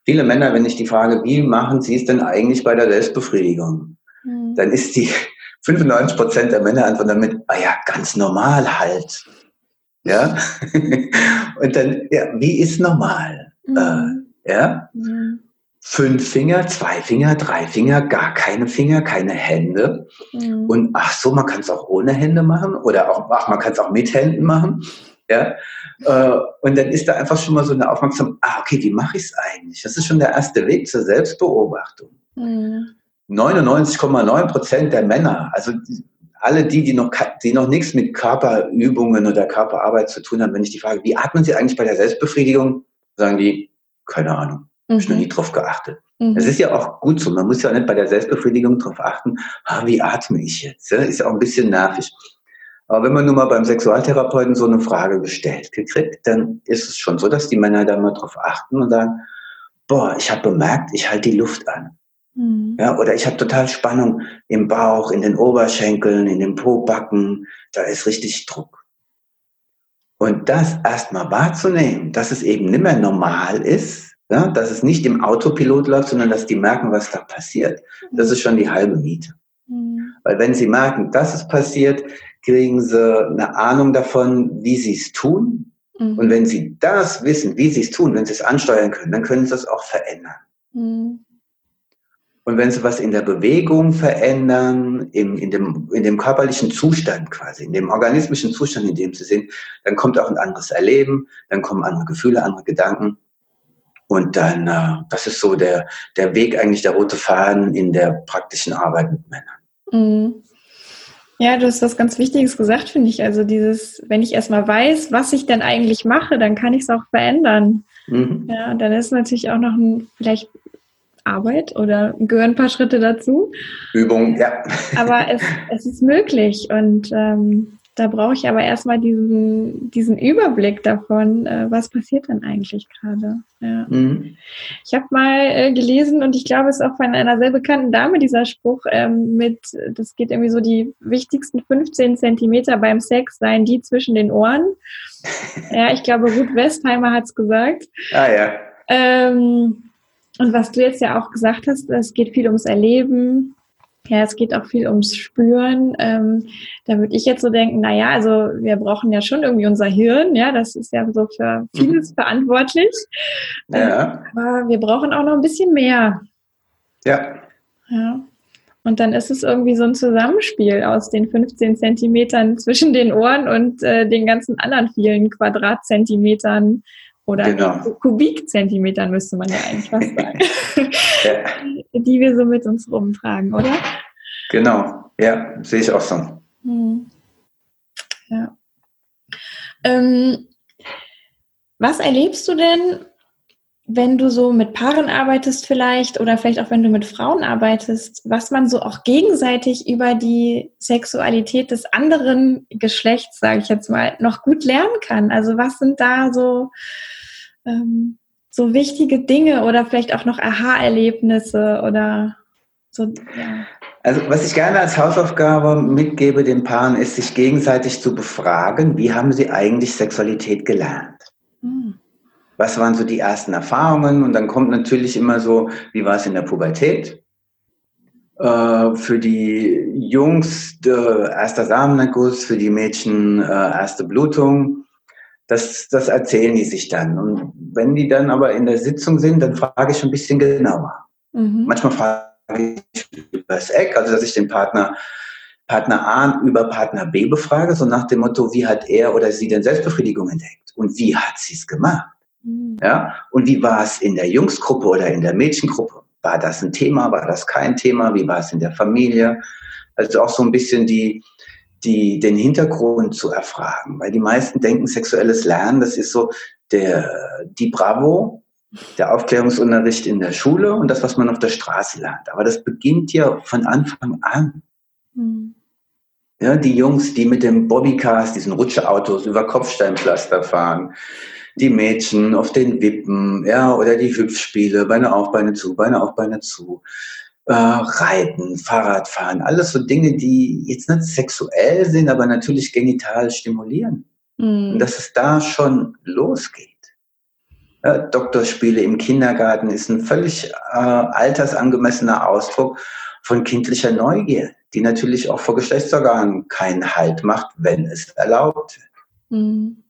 Viele Männer, wenn ich die Frage, wie machen Sie es denn eigentlich bei der Selbstbefriedigung? Mhm. Dann ist die 95 Prozent der Männer antworten damit, ah ja, ganz normal halt. Ja? Und dann, ja, wie ist normal? Mhm. Äh, ja? Mhm fünf Finger, zwei Finger, drei Finger, gar keine Finger, keine Hände. Mhm. Und ach so, man kann es auch ohne Hände machen oder auch, ach, man kann es auch mit Händen machen. Ja? Äh, und dann ist da einfach schon mal so eine Aufmerksamkeit, ah, okay, wie mache ich es eigentlich? Das ist schon der erste Weg zur Selbstbeobachtung. Mhm. 99,9 Prozent der Männer, also alle die, die noch, die noch nichts mit Körperübungen oder Körperarbeit zu tun haben, wenn ich die frage, wie atmen sie eigentlich bei der Selbstbefriedigung, sagen die, keine Ahnung. Mhm. Ich noch nie drauf geachtet. Mhm. ist ja auch gut so. Man muss ja nicht bei der Selbstbefriedigung drauf achten, ah, wie atme ich jetzt? Ist ja auch ein bisschen nervig. Aber wenn man nun mal beim Sexualtherapeuten so eine Frage gestellt gekriegt, dann ist es schon so, dass die Männer da mal drauf achten und sagen, boah, ich habe bemerkt, ich halte die Luft an. Mhm. Ja, oder ich habe total Spannung im Bauch, in den Oberschenkeln, in den Pobacken. Da ist richtig Druck. Und das erstmal wahrzunehmen, dass es eben nicht mehr normal ist, ja, dass es nicht im Autopilot läuft, sondern dass die merken, was da passiert. Das ist schon die halbe Miete. Mhm. Weil wenn sie merken, dass es passiert, kriegen sie eine Ahnung davon, wie sie es tun. Mhm. Und wenn sie das wissen, wie sie es tun, wenn sie es ansteuern können, dann können sie es auch verändern. Mhm. Und wenn sie was in der Bewegung verändern, im, in, dem, in dem körperlichen Zustand quasi, in dem organismischen Zustand, in dem sie sind, dann kommt auch ein anderes Erleben, dann kommen andere Gefühle, andere Gedanken. Und dann, äh, das ist so der, der Weg, eigentlich der rote Faden in der praktischen Arbeit mit Männern. Mhm. Ja, du hast was ganz Wichtiges gesagt, finde ich. Also dieses, wenn ich erstmal weiß, was ich denn eigentlich mache, dann kann ich es auch verändern. Mhm. Ja, dann ist natürlich auch noch ein, vielleicht Arbeit oder gehören ein paar Schritte dazu. Übung, ja. Aber es, es ist möglich und ähm, da brauche ich aber erstmal diesen, diesen Überblick davon, äh, was passiert denn eigentlich gerade. Ja. Mhm. Ich habe mal äh, gelesen und ich glaube, es ist auch von einer sehr bekannten Dame dieser Spruch ähm, mit, das geht irgendwie so, die wichtigsten 15 Zentimeter beim Sex seien die zwischen den Ohren. ja, ich glaube, Ruth Westheimer hat es gesagt. Ah ja. Ähm, und was du jetzt ja auch gesagt hast, es geht viel ums Erleben, ja, es geht auch viel ums Spüren. Ähm, da würde ich jetzt so denken, na ja, also wir brauchen ja schon irgendwie unser Hirn, ja, das ist ja so für vieles mhm. verantwortlich. Ja. Ähm, aber wir brauchen auch noch ein bisschen mehr. Ja. Ja. Und dann ist es irgendwie so ein Zusammenspiel aus den 15 Zentimetern zwischen den Ohren und äh, den ganzen anderen vielen Quadratzentimetern oder genau. Kubikzentimetern müsste man ja eigentlich fast sagen, ja. die wir so mit uns rumtragen, oder? Genau, ja, sehe ich auch so. Hm. Ja. Ähm, was erlebst du denn, wenn du so mit Paaren arbeitest vielleicht oder vielleicht auch wenn du mit Frauen arbeitest, was man so auch gegenseitig über die Sexualität des anderen Geschlechts, sage ich jetzt mal, noch gut lernen kann? Also was sind da so ähm, so wichtige Dinge oder vielleicht auch noch Aha-Erlebnisse oder so. Ja. Also was ich gerne als Hausaufgabe mitgebe den Paaren, ist, sich gegenseitig zu befragen, wie haben sie eigentlich Sexualität gelernt? Hm. was waren so die ersten Erfahrungen und dann kommt natürlich immer so, wie war es in der Pubertät? Äh, für die Jungs äh, erster Samenerguss, für die Mädchen äh, erste Blutung. Das, das erzählen die sich dann. Und wenn die dann aber in der Sitzung sind, dann frage ich ein bisschen genauer. Mhm. Manchmal frage ich über das Eck, also dass ich den Partner Partner A über Partner B befrage, so nach dem Motto, wie hat er oder sie denn Selbstbefriedigung entdeckt und wie hat sie es gemacht? Mhm. Ja, und wie war es in der Jungsgruppe oder in der Mädchengruppe? War das ein Thema? War das kein Thema? Wie war es in der Familie? Also auch so ein bisschen die, die, den Hintergrund zu erfragen, weil die meisten denken, sexuelles Lernen, das ist so der, die Bravo, der Aufklärungsunterricht in der Schule und das, was man auf der Straße lernt. Aber das beginnt ja von Anfang an. Mhm. Ja, die Jungs, die mit dem Bobbycars, diesen Rutscheautos über Kopfsteinpflaster fahren, die Mädchen auf den Wippen, ja, oder die Hüpfspiele, Beine auf, Beine zu, Beine auf, Beine zu, äh, Reiten, Fahrradfahren, alles so Dinge, die jetzt nicht sexuell sind, aber natürlich genital stimulieren. Mhm. Und dass es da schon losgeht. Ja, Doktorspiele im Kindergarten ist ein völlig äh, altersangemessener Ausdruck von kindlicher Neugier die natürlich auch vor Geschlechtsorganen keinen Halt macht, wenn es erlaubt wird. Mhm.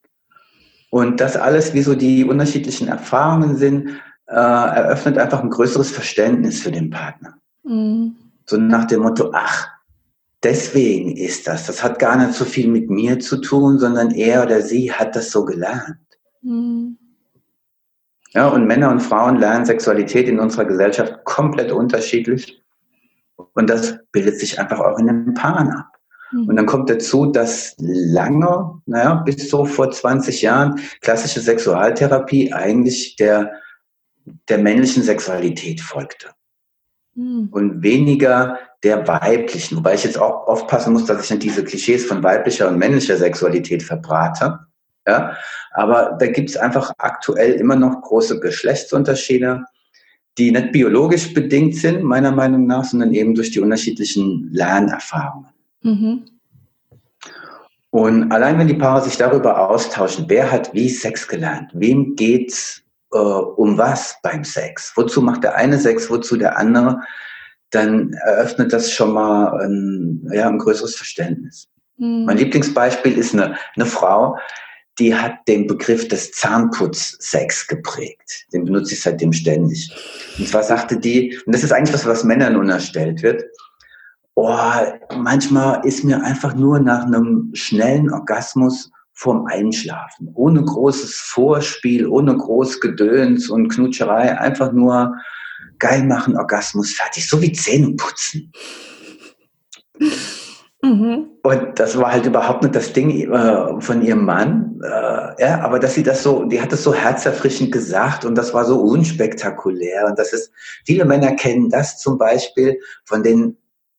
Und das alles, wie so die unterschiedlichen Erfahrungen sind, äh, eröffnet einfach ein größeres Verständnis für den Partner. Mhm. So nach dem Motto, ach, deswegen ist das. Das hat gar nicht so viel mit mir zu tun, sondern er oder sie hat das so gelernt. Mhm. Ja, und Männer und Frauen lernen Sexualität in unserer Gesellschaft komplett unterschiedlich. Und das bildet sich einfach auch in den Paaren ab. Mhm. Und dann kommt dazu, dass lange, naja, bis so vor 20 Jahren klassische Sexualtherapie eigentlich der, der männlichen Sexualität folgte. Mhm. Und weniger der weiblichen. Wobei ich jetzt auch aufpassen muss, dass ich nicht diese Klischees von weiblicher und männlicher Sexualität verbrate. Ja? Aber da gibt es einfach aktuell immer noch große Geschlechtsunterschiede die nicht biologisch bedingt sind, meiner Meinung nach, sondern eben durch die unterschiedlichen Lernerfahrungen. Mhm. Und allein wenn die Paare sich darüber austauschen, wer hat wie Sex gelernt, wem geht's äh, um was beim Sex, wozu macht der eine Sex, wozu der andere, dann eröffnet das schon mal ein, ja, ein größeres Verständnis. Mhm. Mein Lieblingsbeispiel ist eine, eine Frau, die hat den Begriff des Zahnputzsex geprägt. Den benutze ich seitdem ständig. Und zwar sagte die, und das ist eigentlich was, was Männern unterstellt wird, oh, manchmal ist mir einfach nur nach einem schnellen Orgasmus vorm Einschlafen, ohne großes Vorspiel, ohne groß Gedöns und Knutscherei, einfach nur geil machen, Orgasmus fertig, so wie Zähne putzen. Mhm. Und das war halt überhaupt nicht das Ding äh, von ihrem Mann. Äh, ja, aber dass sie das so, die hat das so herzerfrischend gesagt und das war so unspektakulär. Und das ist, viele Männer kennen das zum Beispiel von den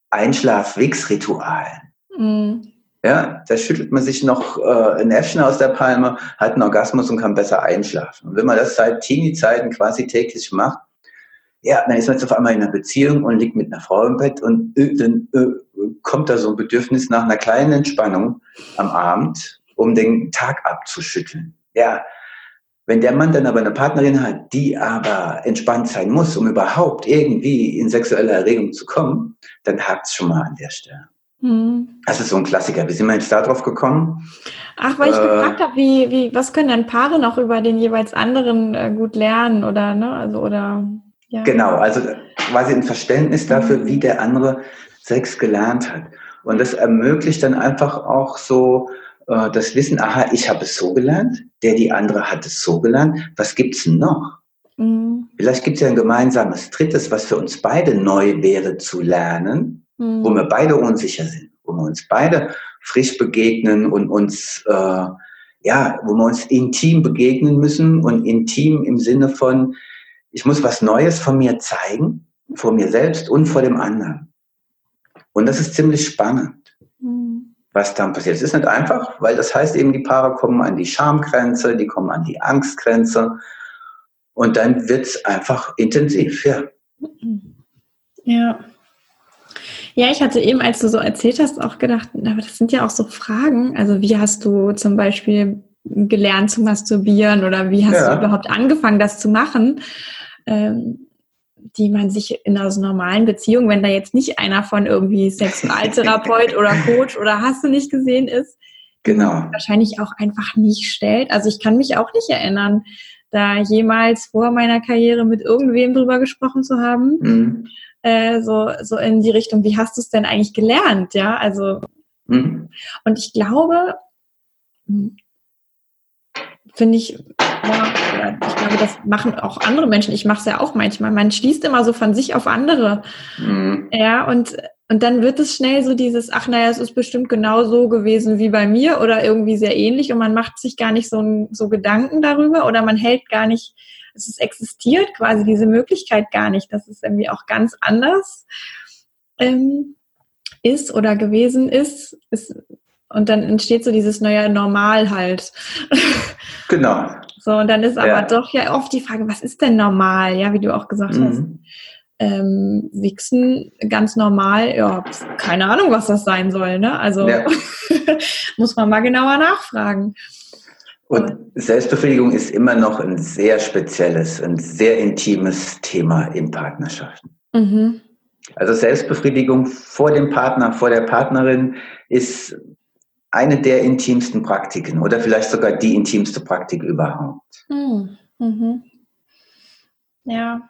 Einschlaf-Wix-Ritualen. Mhm. Ja, da schüttelt man sich noch äh, ein Äffchen aus der Palme, hat einen Orgasmus und kann besser einschlafen. Und wenn man das seit Teenie-Zeiten quasi täglich macht, ja, dann ist man jetzt auf einmal in einer Beziehung und liegt mit einer Frau im Bett und äh, dann äh, kommt da so ein Bedürfnis nach einer kleinen Entspannung am Abend, um den Tag abzuschütteln. Ja, wenn der Mann dann aber eine Partnerin hat, die aber entspannt sein muss, um überhaupt irgendwie in sexuelle Erregung zu kommen, dann hakt es schon mal an der Stelle. Hm. Das ist so ein Klassiker. Wie sind wir jetzt da drauf gekommen? Ach, weil ich äh, gefragt habe, wie, wie, was können dann Paare noch über den jeweils anderen äh, gut lernen oder, ne, also, oder, ja. Genau, also quasi ein Verständnis dafür, wie der andere Sex gelernt hat. Und das ermöglicht dann einfach auch so äh, das Wissen, aha, ich habe es so gelernt, der die andere hat es so gelernt, was gibt's denn noch? Mhm. Vielleicht gibt es ja ein gemeinsames Drittes, was für uns beide neu wäre zu lernen, mhm. wo wir beide unsicher sind, wo wir uns beide frisch begegnen und uns, äh, ja, wo wir uns intim begegnen müssen und intim im Sinne von, ich muss was Neues von mir zeigen, vor mir selbst und vor dem anderen. Und das ist ziemlich spannend, mhm. was dann passiert. Es ist nicht einfach, weil das heißt eben, die Paare kommen an die Schamgrenze, die kommen an die Angstgrenze und dann wird es einfach intensiv, ja. Ja. Ja, ich hatte eben, als du so erzählt hast, auch gedacht, aber das sind ja auch so Fragen. Also wie hast du zum Beispiel gelernt zu masturbieren oder wie hast ja. du überhaupt angefangen, das zu machen, ähm, die man sich in einer normalen Beziehung, wenn da jetzt nicht einer von irgendwie Sexualtherapeut oder Coach oder hast du nicht gesehen ist, genau. wahrscheinlich auch einfach nicht stellt. Also ich kann mich auch nicht erinnern, da jemals vor meiner Karriere mit irgendwem drüber gesprochen zu haben. Mhm. Äh, so, so in die Richtung, wie hast du es denn eigentlich gelernt? Ja, also, mhm. und ich glaube, hm, finde ich, ja, ich glaube, das machen auch andere Menschen. Ich mache es ja auch manchmal. Man schließt immer so von sich auf andere. Mhm. Ja, und und dann wird es schnell so dieses, ach naja, es ist bestimmt genau so gewesen wie bei mir oder irgendwie sehr ähnlich und man macht sich gar nicht so, so Gedanken darüber oder man hält gar nicht, es existiert quasi diese Möglichkeit gar nicht, dass es irgendwie auch ganz anders ähm, ist oder gewesen ist. ist und dann entsteht so dieses neue Normal halt. Genau. So, und dann ist aber ja. doch ja oft die Frage, was ist denn normal? Ja, wie du auch gesagt mhm. hast ähm, Wichsen ganz normal, ja, keine Ahnung, was das sein soll. Ne? Also ja. muss man mal genauer nachfragen. Und Selbstbefriedigung ist immer noch ein sehr spezielles, ein sehr intimes Thema in Partnerschaften. Mhm. Also Selbstbefriedigung vor dem Partner, vor der Partnerin ist eine der intimsten Praktiken oder vielleicht sogar die intimste Praktik überhaupt. Mhm. Mhm. Ja,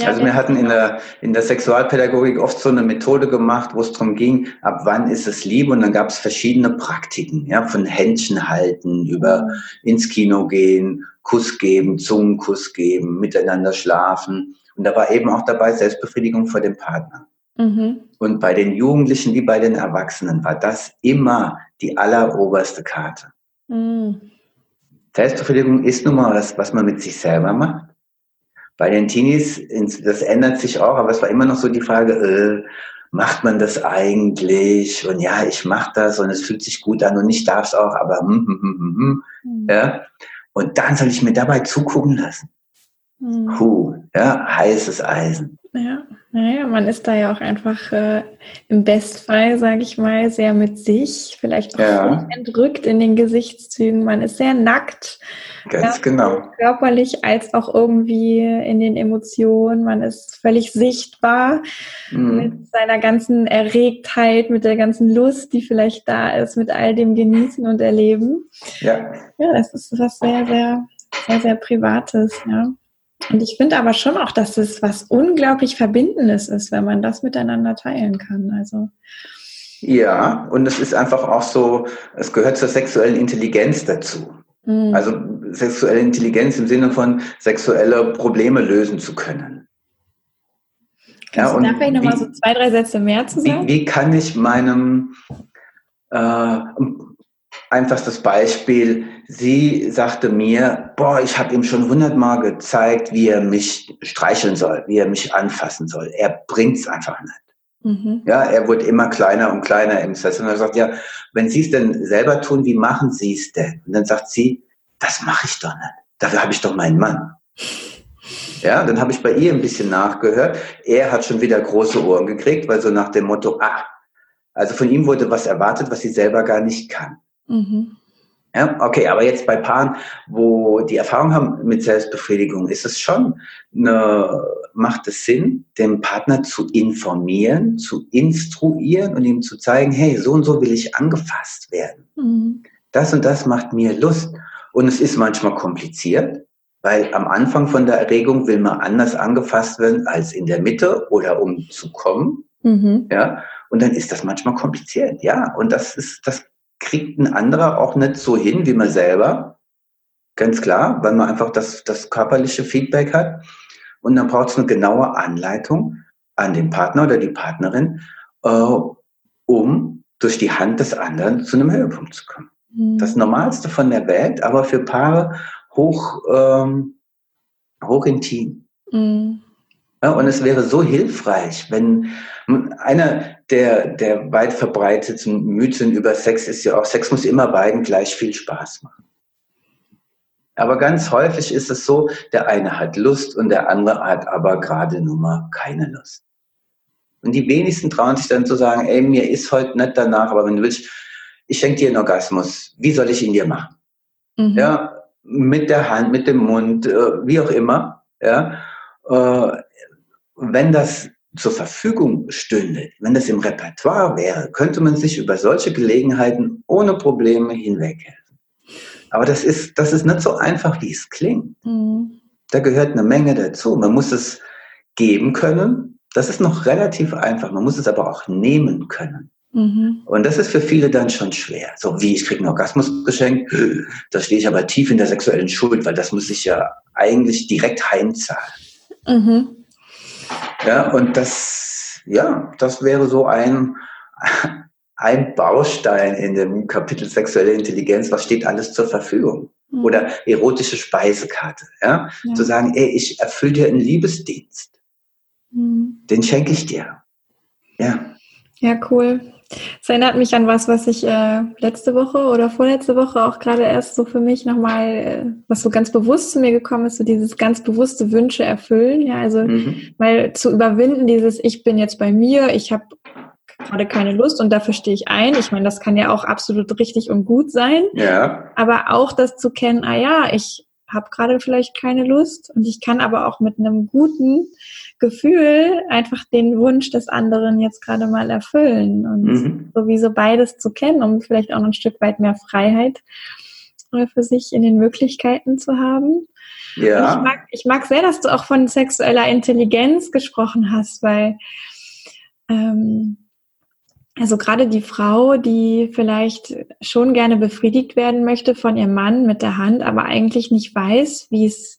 ja, also wir hatten in der, in der Sexualpädagogik oft so eine Methode gemacht, wo es darum ging, ab wann ist es Liebe und dann gab es verschiedene Praktiken, ja, von Händchen halten, über ins Kino gehen, Kuss geben, Zungenkuss geben, miteinander schlafen. Und da war eben auch dabei Selbstbefriedigung vor dem Partner. Mhm. Und bei den Jugendlichen wie bei den Erwachsenen war das immer die alleroberste Karte. Mhm. Selbstbefriedigung ist nun mal was, was man mit sich selber macht. Bei den Teenies, das ändert sich auch, aber es war immer noch so die Frage, äh, macht man das eigentlich? Und ja, ich mache das und es fühlt sich gut an und ich darf es auch, aber hm, hm, hm, hm, hm, mhm. ja. Und dann soll ich mir dabei zugucken lassen. Mhm. Puh, ja, heißes Eisen. Ja, naja, man ist da ja auch einfach äh, im Bestfall, sage ich mal, sehr mit sich, vielleicht auch ja. entrückt in den Gesichtszügen. Man ist sehr nackt. Ganz ja, genau. Körperlich als auch irgendwie in den Emotionen. Man ist völlig sichtbar mhm. mit seiner ganzen Erregtheit, mit der ganzen Lust, die vielleicht da ist, mit all dem Genießen und Erleben. Ja. Ja, das ist was sehr, sehr, sehr, sehr Privates, ja. Und ich finde aber schon auch, dass es was unglaublich Verbindendes ist, wenn man das miteinander teilen kann. Also. Ja, und es ist einfach auch so, es gehört zur sexuellen Intelligenz dazu. Mhm. Also sexuelle Intelligenz im Sinne von sexuelle Probleme lösen zu können. Kannst ja, du da vielleicht nochmal so zwei, drei Sätze mehr zu sagen? Wie, wie kann ich meinem, äh, einfachstes Beispiel, sie sagte mir, boah, ich habe ihm schon hundertmal gezeigt, wie er mich streicheln soll, wie er mich anfassen soll. Er bringt's einfach nicht. Mhm. Ja, er wurde immer kleiner und kleiner im Sessel. Und er sagt, ja, wenn Sie es denn selber tun, wie machen Sie es denn? Und dann sagt sie, das mache ich doch nicht. Dafür habe ich doch meinen Mann. Ja, dann habe ich bei ihr ein bisschen nachgehört. Er hat schon wieder große Ohren gekriegt, weil so nach dem Motto, ah, also von ihm wurde was erwartet, was sie selber gar nicht kann. Mhm. Ja, okay, aber jetzt bei Paaren, wo die Erfahrung haben mit Selbstbefriedigung, ist es schon eine, macht es Sinn, den Partner zu informieren, zu instruieren und ihm zu zeigen, hey, so und so will ich angefasst werden. Mhm. Das und das macht mir Lust. Und es ist manchmal kompliziert, weil am Anfang von der Erregung will man anders angefasst werden als in der Mitte oder um zu kommen. Mhm. Ja, und dann ist das manchmal kompliziert, ja. Und das ist, das kriegt ein anderer auch nicht so hin wie man selber. Ganz klar, weil man einfach das, das körperliche Feedback hat. Und dann braucht es eine genaue Anleitung an den Partner oder die Partnerin, äh, um durch die Hand des anderen zu einem Höhepunkt zu kommen. Mhm. Das Normalste von der Welt, aber für Paare hoch, ähm, hoch intim. Mhm. Und es wäre so hilfreich, wenn einer der, der weit verbreiteten Mythen über Sex ist ja auch, Sex muss immer beiden gleich viel Spaß machen. Aber ganz häufig ist es so, der eine hat Lust und der andere hat aber gerade nur mal keine Lust. Und die wenigsten trauen sich dann zu sagen, ey, mir ist heute nicht danach, aber wenn du willst, ich schenke dir einen Orgasmus, wie soll ich ihn dir machen? Mhm. Ja, mit der Hand, mit dem Mund, äh, wie auch immer. Ja, äh, wenn das zur Verfügung stünde, wenn das im Repertoire wäre, könnte man sich über solche Gelegenheiten ohne Probleme hinweghelfen. Aber das ist, das ist nicht so einfach, wie es klingt. Mhm. Da gehört eine Menge dazu. Man muss es geben können. Das ist noch relativ einfach. Man muss es aber auch nehmen können. Mhm. Und das ist für viele dann schon schwer. So wie ich kriege einen Orgasmus geschenkt, da stehe ich aber tief in der sexuellen Schuld, weil das muss ich ja eigentlich direkt heimzahlen. Mhm. Ja, und das, ja, das wäre so ein, ein Baustein in dem Kapitel sexuelle Intelligenz. Was steht alles zur Verfügung? Mhm. Oder erotische Speisekarte. Ja? ja? Zu sagen, ey, ich erfülle dir einen Liebesdienst. Mhm. Den schenke ich dir. Ja. Ja, cool. Es erinnert mich an was, was ich äh, letzte Woche oder vorletzte Woche auch gerade erst so für mich nochmal, äh, was so ganz bewusst zu mir gekommen ist, so dieses ganz bewusste Wünsche erfüllen. Ja, also mhm. mal zu überwinden, dieses Ich bin jetzt bei mir, ich habe gerade keine Lust und dafür stehe ich ein. Ich meine, das kann ja auch absolut richtig und gut sein. Ja. Aber auch das zu kennen, ah ja, ich habe gerade vielleicht keine Lust und ich kann aber auch mit einem guten Gefühl einfach den Wunsch des anderen jetzt gerade mal erfüllen und mhm. sowieso beides zu kennen, um vielleicht auch ein Stück weit mehr Freiheit für sich in den Möglichkeiten zu haben. Ja. Ich mag, ich mag sehr, dass du auch von sexueller Intelligenz gesprochen hast, weil ähm, also gerade die Frau, die vielleicht schon gerne befriedigt werden möchte von ihrem Mann mit der Hand, aber eigentlich nicht weiß, wie es,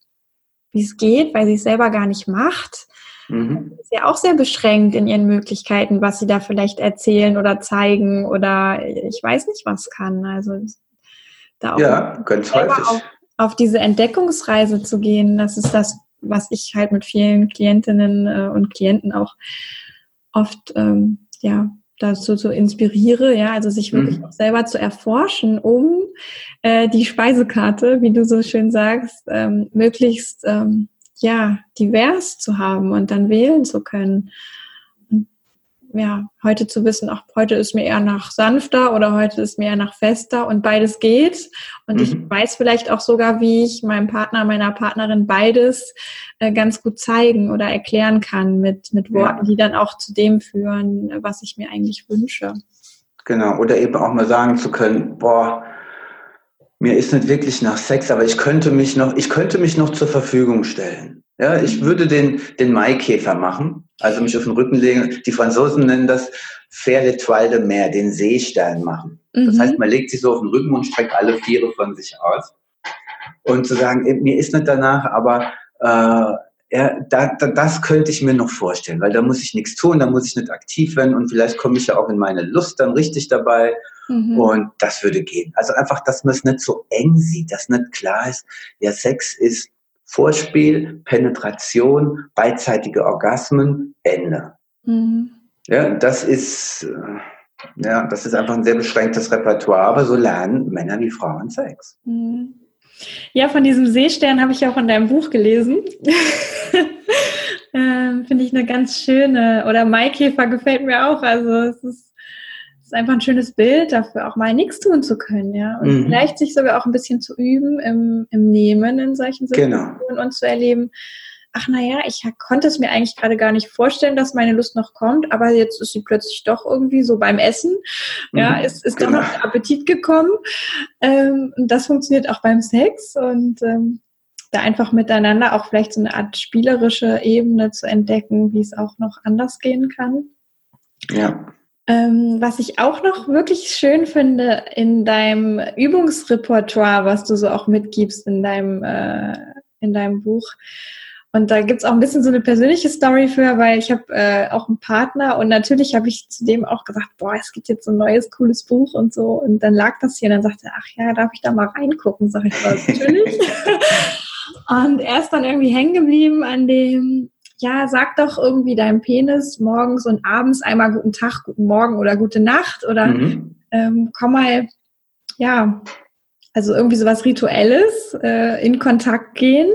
wie es geht, weil sie es selber gar nicht macht, mhm. ist ja auch sehr beschränkt in ihren Möglichkeiten, was sie da vielleicht erzählen oder zeigen oder ich weiß nicht, was kann. Also da auch ja, ganz häufig. Auf, auf diese Entdeckungsreise zu gehen, das ist das, was ich halt mit vielen Klientinnen äh, und Klienten auch oft ähm, ja dazu zu inspiriere, ja, also sich wirklich mhm. auch selber zu erforschen, um äh, die Speisekarte, wie du so schön sagst, ähm, möglichst ähm, ja divers zu haben und dann wählen zu können ja, heute zu wissen, ach, heute ist mir eher nach sanfter oder heute ist mir eher nach fester und beides geht. Und mhm. ich weiß vielleicht auch sogar, wie ich meinem Partner, meiner Partnerin beides äh, ganz gut zeigen oder erklären kann mit, mit Worten, ja. die dann auch zu dem führen, was ich mir eigentlich wünsche. Genau, oder eben auch mal sagen zu können, boah, mir ist nicht wirklich nach Sex, aber ich könnte mich noch, ich könnte mich noch zur Verfügung stellen. Ja, ich mhm. würde den, den Maikäfer machen, also mich auf den Rücken legen. Die Franzosen nennen das Faire l'étoile de mer, den Seestern machen. Mhm. Das heißt, man legt sich so auf den Rücken und streckt alle Viere von sich aus. Und zu sagen, mir ist nicht danach, aber äh, ja, da, da, das könnte ich mir noch vorstellen, weil da muss ich nichts tun, da muss ich nicht aktiv werden und vielleicht komme ich ja auch in meine Lust dann richtig dabei mhm. und das würde gehen. Also einfach, dass man es nicht so eng sieht, dass nicht klar ist, ja, Sex ist Vorspiel, Penetration, beidseitige Orgasmen, Ende. Mhm. Ja, das ist, äh, ja, das ist einfach ein sehr beschränktes Repertoire, aber so lernen Männer wie Frauen Sex. Mhm. Ja, von diesem Seestern habe ich auch in deinem Buch gelesen. ähm, Finde ich eine ganz schöne, oder Maikäfer gefällt mir auch. Also es ist ist einfach ein schönes Bild dafür, auch mal nichts tun zu können, ja. Und mhm. vielleicht sich sogar auch ein bisschen zu üben im, im Nehmen in solchen genau. Situationen genau. und zu erleben, ach naja, ich konnte es mir eigentlich gerade gar nicht vorstellen, dass meine Lust noch kommt, aber jetzt ist sie plötzlich doch irgendwie so beim Essen. Ja, mhm, ist, ist genau. doch noch der Appetit gekommen. Ähm, und das funktioniert auch beim Sex und ähm, da einfach miteinander auch vielleicht so eine Art spielerische Ebene zu entdecken, wie es auch noch anders gehen kann. Ja. Ähm, was ich auch noch wirklich schön finde in deinem Übungsrepertoire, was du so auch mitgibst in deinem, äh, in deinem Buch. Und da gibt's auch ein bisschen so eine persönliche Story für, weil ich habe äh, auch einen Partner und natürlich habe ich zu dem auch gesagt, boah, es gibt jetzt so ein neues, cooles Buch und so. Und dann lag das hier und dann sagte er, ach ja, darf ich da mal reingucken? Sag ich, was, natürlich. und er ist dann irgendwie hängen geblieben an dem, ja, sag doch irgendwie deinem Penis morgens und abends einmal guten Tag, guten Morgen oder gute Nacht oder mhm. ähm, komm mal, ja, also irgendwie sowas Rituelles äh, in Kontakt gehen.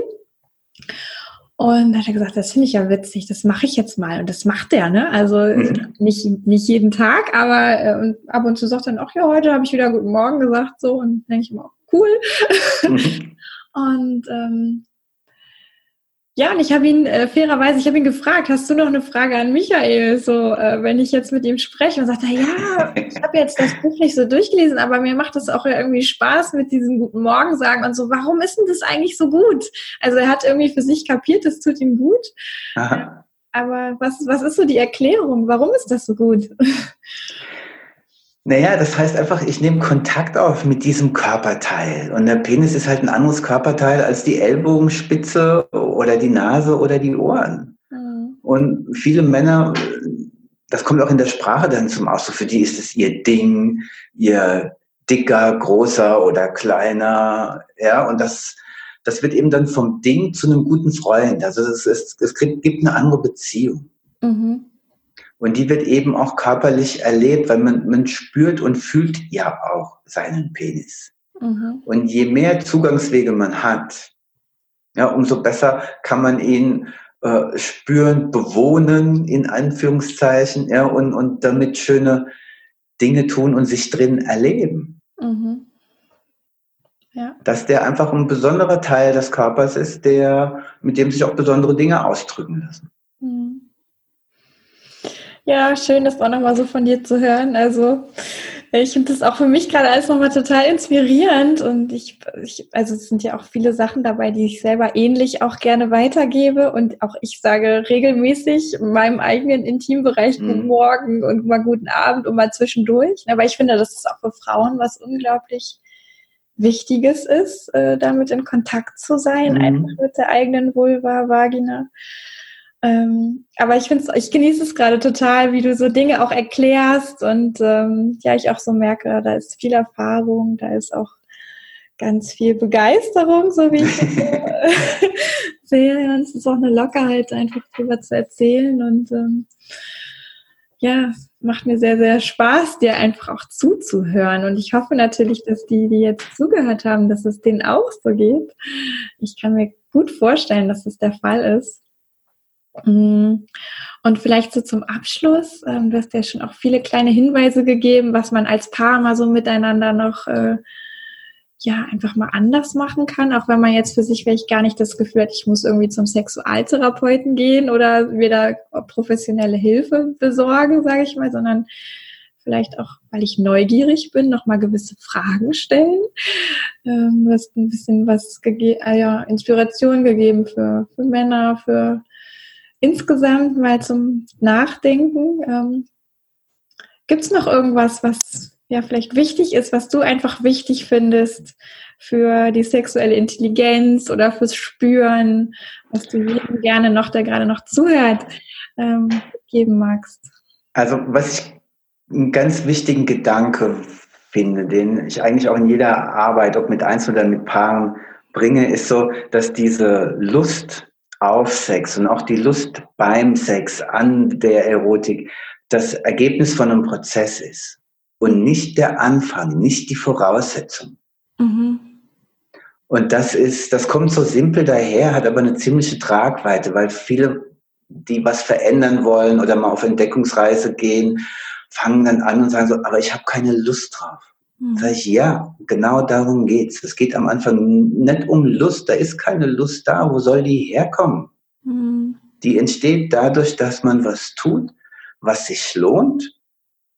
Und da hat er gesagt, das finde ich ja witzig, das mache ich jetzt mal. Und das macht er, ne? Also mhm. nicht, nicht jeden Tag, aber äh, ab und zu sagt er dann, ach ja, heute habe ich wieder Guten Morgen gesagt, so. Und denke ich immer, cool. Mhm. und ähm, ja, und ich habe ihn äh, fairerweise, ich habe ihn gefragt, hast du noch eine Frage an Michael? So, äh, wenn ich jetzt mit ihm spreche und sagt er, ja, ich habe jetzt das Buch nicht so durchgelesen, aber mir macht das auch irgendwie Spaß mit diesem guten Morgen sagen und so. Warum ist denn das eigentlich so gut? Also er hat irgendwie für sich kapiert, das tut ihm gut. Aha. Aber was, was ist so die Erklärung? Warum ist das so gut? Naja, das heißt einfach, ich nehme Kontakt auf mit diesem Körperteil. Und der Penis ist halt ein anderes Körperteil als die Ellbogenspitze oder die Nase oder die Ohren. Mhm. Und viele Männer, das kommt auch in der Sprache dann zum Ausdruck, für die ist es ihr Ding, ihr dicker, großer oder kleiner. Ja, und das, das wird eben dann vom Ding zu einem guten Freund. Also es, es, es gibt eine andere Beziehung. Mhm. Und die wird eben auch körperlich erlebt, weil man, man spürt und fühlt ja auch seinen Penis. Mhm. Und je mehr Zugangswege man hat, ja, umso besser kann man ihn äh, spüren, bewohnen, in Anführungszeichen, ja, und, und damit schöne Dinge tun und sich drin erleben. Mhm. Ja. Dass der einfach ein besonderer Teil des Körpers ist, der, mit dem sich auch besondere Dinge ausdrücken lassen. Ja, schön, das auch nochmal so von dir zu hören. Also ich finde das auch für mich gerade alles nochmal total inspirierend und ich, ich, also es sind ja auch viele Sachen dabei, die ich selber ähnlich auch gerne weitergebe und auch ich sage regelmäßig in meinem eigenen Intimbereich mhm. guten Morgen und mal guten Abend und mal zwischendurch. Aber ich finde, dass es auch für Frauen was unglaublich Wichtiges ist, äh, damit in Kontakt zu sein, mhm. einfach mit der eigenen Vulva, Vagina. Ähm, aber ich finde ich genieße es gerade total, wie du so Dinge auch erklärst und ähm, ja, ich auch so merke, da ist viel Erfahrung, da ist auch ganz viel Begeisterung, so wie ich das sehe. Und es ist auch eine Lockerheit, einfach drüber zu erzählen und ähm, ja, macht mir sehr, sehr Spaß, dir einfach auch zuzuhören. Und ich hoffe natürlich, dass die, die jetzt zugehört haben, dass es denen auch so geht. Ich kann mir gut vorstellen, dass es der Fall ist. Mm. Und vielleicht so zum Abschluss, ähm, du hast ja schon auch viele kleine Hinweise gegeben, was man als Paar mal so miteinander noch äh, ja einfach mal anders machen kann, auch wenn man jetzt für sich vielleicht gar nicht das Gefühl hat, ich muss irgendwie zum Sexualtherapeuten gehen oder mir da professionelle Hilfe besorgen, sage ich mal, sondern vielleicht auch, weil ich neugierig bin, noch mal gewisse Fragen stellen. Ähm, hast ein bisschen was gegeben, äh, ja, Inspiration gegeben für, für Männer, für insgesamt mal zum Nachdenken. Ähm, Gibt es noch irgendwas, was ja vielleicht wichtig ist, was du einfach wichtig findest für die sexuelle Intelligenz oder fürs Spüren, was du jedem gerne noch, der gerade noch zuhört, ähm, geben magst? Also was ich einen ganz wichtigen Gedanke finde, den ich eigentlich auch in jeder Arbeit, ob mit Einzelnen oder mit Paaren bringe, ist so, dass diese Lust auf Sex und auch die Lust beim Sex an der Erotik das Ergebnis von einem Prozess ist und nicht der Anfang, nicht die Voraussetzung. Mhm. Und das ist, das kommt so simpel daher, hat aber eine ziemliche Tragweite, weil viele, die was verändern wollen oder mal auf Entdeckungsreise gehen, fangen dann an und sagen so, aber ich habe keine Lust drauf. Mhm. Sag ich, ja, genau darum geht's. Es geht am Anfang nicht um Lust, da ist keine Lust da. Wo soll die herkommen? Mhm. Die entsteht dadurch, dass man was tut, was sich lohnt,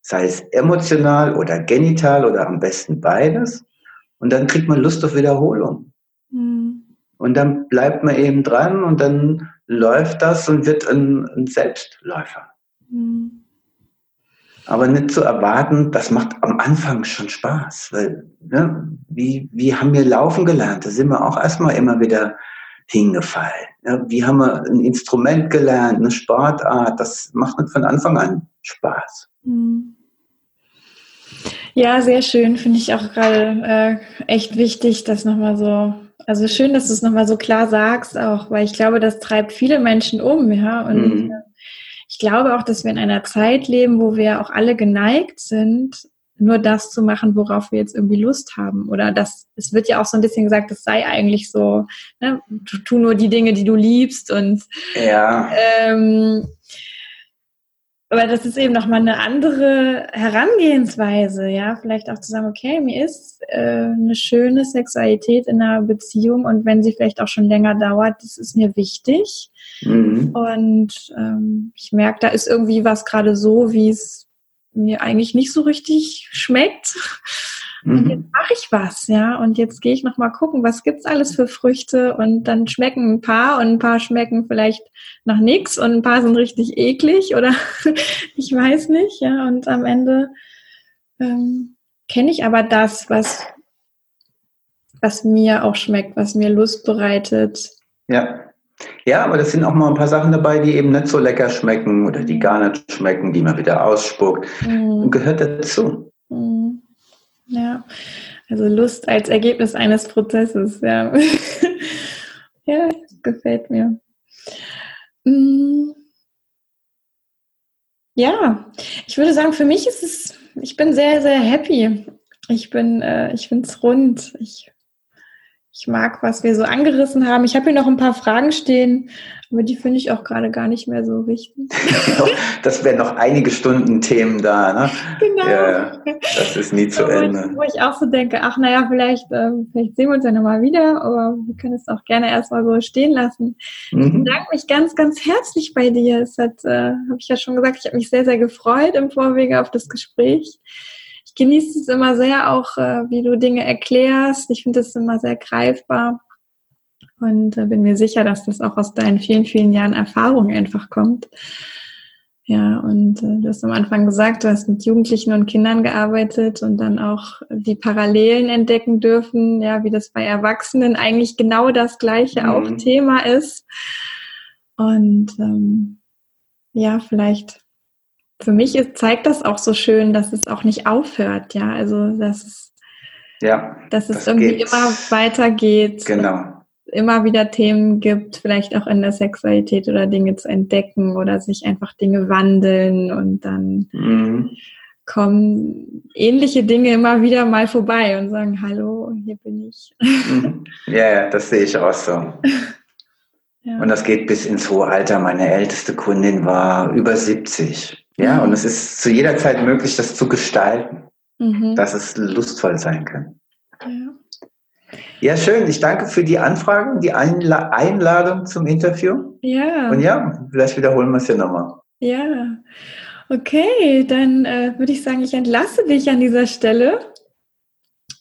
sei es emotional oder genital oder am besten beides. Und dann kriegt man Lust auf Wiederholung. Mhm. Und dann bleibt man eben dran und dann läuft das und wird ein, ein Selbstläufer. Mhm. Aber nicht zu erwarten, das macht am Anfang schon Spaß. Weil, ne, wie, wie haben wir laufen gelernt? Da sind wir auch erstmal immer wieder hingefallen. Ja, wie haben wir ein Instrument gelernt, eine Sportart? Das macht nicht von Anfang an Spaß. Hm. Ja, sehr schön. Finde ich auch gerade äh, echt wichtig, das nochmal so. Also schön, dass du es nochmal so klar sagst, auch, weil ich glaube, das treibt viele Menschen um, ja. Und mhm ich glaube auch, dass wir in einer Zeit leben, wo wir auch alle geneigt sind, nur das zu machen, worauf wir jetzt irgendwie Lust haben. Oder das, es wird ja auch so ein bisschen gesagt, es sei eigentlich so, ne, tu, tu nur die Dinge, die du liebst und ja. ähm, aber das ist eben nochmal eine andere Herangehensweise, ja. Vielleicht auch zu sagen, okay, mir ist äh, eine schöne Sexualität in einer Beziehung und wenn sie vielleicht auch schon länger dauert, das ist mir wichtig. Mhm. Und ähm, ich merke, da ist irgendwie was gerade so, wie es mir eigentlich nicht so richtig schmeckt. Und mhm. jetzt mache ich was, ja. Und jetzt gehe ich noch mal gucken, was gibt's alles für Früchte. Und dann schmecken ein paar und ein paar schmecken vielleicht nach nichts und ein paar sind richtig eklig oder ich weiß nicht, ja. Und am Ende ähm, kenne ich aber das, was, was mir auch schmeckt, was mir Lust bereitet. Ja. Ja, aber das sind auch mal ein paar Sachen dabei, die eben nicht so lecker schmecken oder die gar nicht schmecken, die man wieder ausspuckt. Mhm. Gehört dazu. Ja, also Lust als Ergebnis eines Prozesses, ja. ja, gefällt mir. Mm. Ja, ich würde sagen, für mich ist es, ich bin sehr, sehr happy. Ich bin, äh, ich finde es rund. Ich ich mag, was wir so angerissen haben. Ich habe hier noch ein paar Fragen stehen, aber die finde ich auch gerade gar nicht mehr so wichtig. das wären noch einige Stunden Themen da, ne? Genau. Ja, das ist nie zu Ende. Wo ich auch so denke, ach naja, vielleicht, äh, vielleicht sehen wir uns ja nochmal wieder, aber wir können es auch gerne erstmal so stehen lassen. Mhm. Ich bedanke mich ganz, ganz herzlich bei dir. Es hat, äh, habe ich ja schon gesagt, ich habe mich sehr, sehr gefreut im Vorwege auf das Gespräch genieße es immer sehr auch, äh, wie du Dinge erklärst. Ich finde es immer sehr greifbar und äh, bin mir sicher, dass das auch aus deinen vielen, vielen Jahren Erfahrung einfach kommt. Ja, und äh, du hast am Anfang gesagt, du hast mit Jugendlichen und Kindern gearbeitet und dann auch die Parallelen entdecken dürfen, ja, wie das bei Erwachsenen eigentlich genau das gleiche mhm. auch Thema ist. Und ähm, ja, vielleicht für mich ist, zeigt das auch so schön, dass es auch nicht aufhört, ja. Also dass es, ja, dass es das irgendwie geht's. immer weitergeht. Genau. Immer wieder Themen gibt, vielleicht auch in der Sexualität oder Dinge zu entdecken oder sich einfach Dinge wandeln und dann mhm. kommen ähnliche Dinge immer wieder mal vorbei und sagen, hallo, hier bin ich. Mhm. Ja, ja, das sehe ich auch so. Ja. Und das geht bis ins hohe Alter. Meine älteste Kundin war über 70. Ja, mhm. und es ist zu jeder Zeit möglich, das zu gestalten, mhm. dass es lustvoll sein kann. Ja. ja, schön. Ich danke für die Anfrage und die Einla Einladung zum Interview. Ja. Und ja, vielleicht wiederholen wir es ja nochmal. Ja. Okay, dann äh, würde ich sagen, ich entlasse dich an dieser Stelle.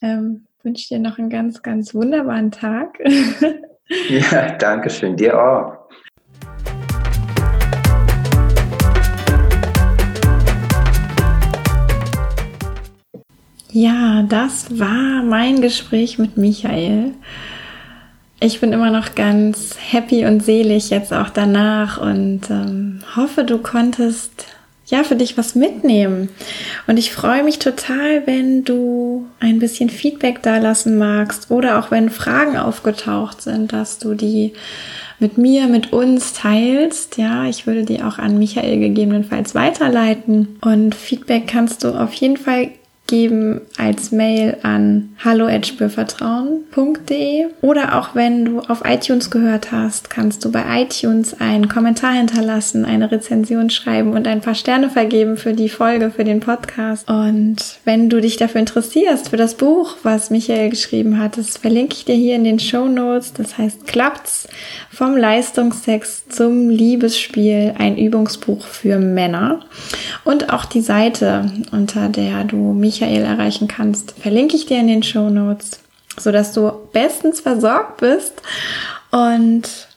Ähm, wünsche dir noch einen ganz, ganz wunderbaren Tag. ja, danke schön. Dir auch. Ja, das war mein Gespräch mit Michael. Ich bin immer noch ganz happy und selig jetzt auch danach und ähm, hoffe, du konntest ja für dich was mitnehmen. Und ich freue mich total, wenn du ein bisschen Feedback da lassen magst oder auch wenn Fragen aufgetaucht sind, dass du die mit mir, mit uns teilst. Ja, ich würde die auch an Michael gegebenenfalls weiterleiten. Und Feedback kannst du auf jeden Fall geben als Mail an hallo@spürvertrauen.de oder auch wenn du auf iTunes gehört hast, kannst du bei iTunes einen Kommentar hinterlassen, eine Rezension schreiben und ein paar Sterne vergeben für die Folge, für den Podcast. Und wenn du dich dafür interessierst, für das Buch, was Michael geschrieben hat, das verlinke ich dir hier in den Show Notes. Das heißt, klappt's vom Leistungsex zum Liebesspiel, ein Übungsbuch für Männer. Und auch die Seite, unter der du Michael erreichen kannst, verlinke ich dir in den Show Notes, sodass du bestens versorgt bist. Und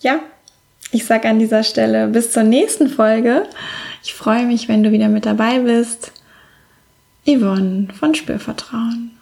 ja, ich sage an dieser Stelle bis zur nächsten Folge. Ich freue mich, wenn du wieder mit dabei bist. Yvonne von Spürvertrauen.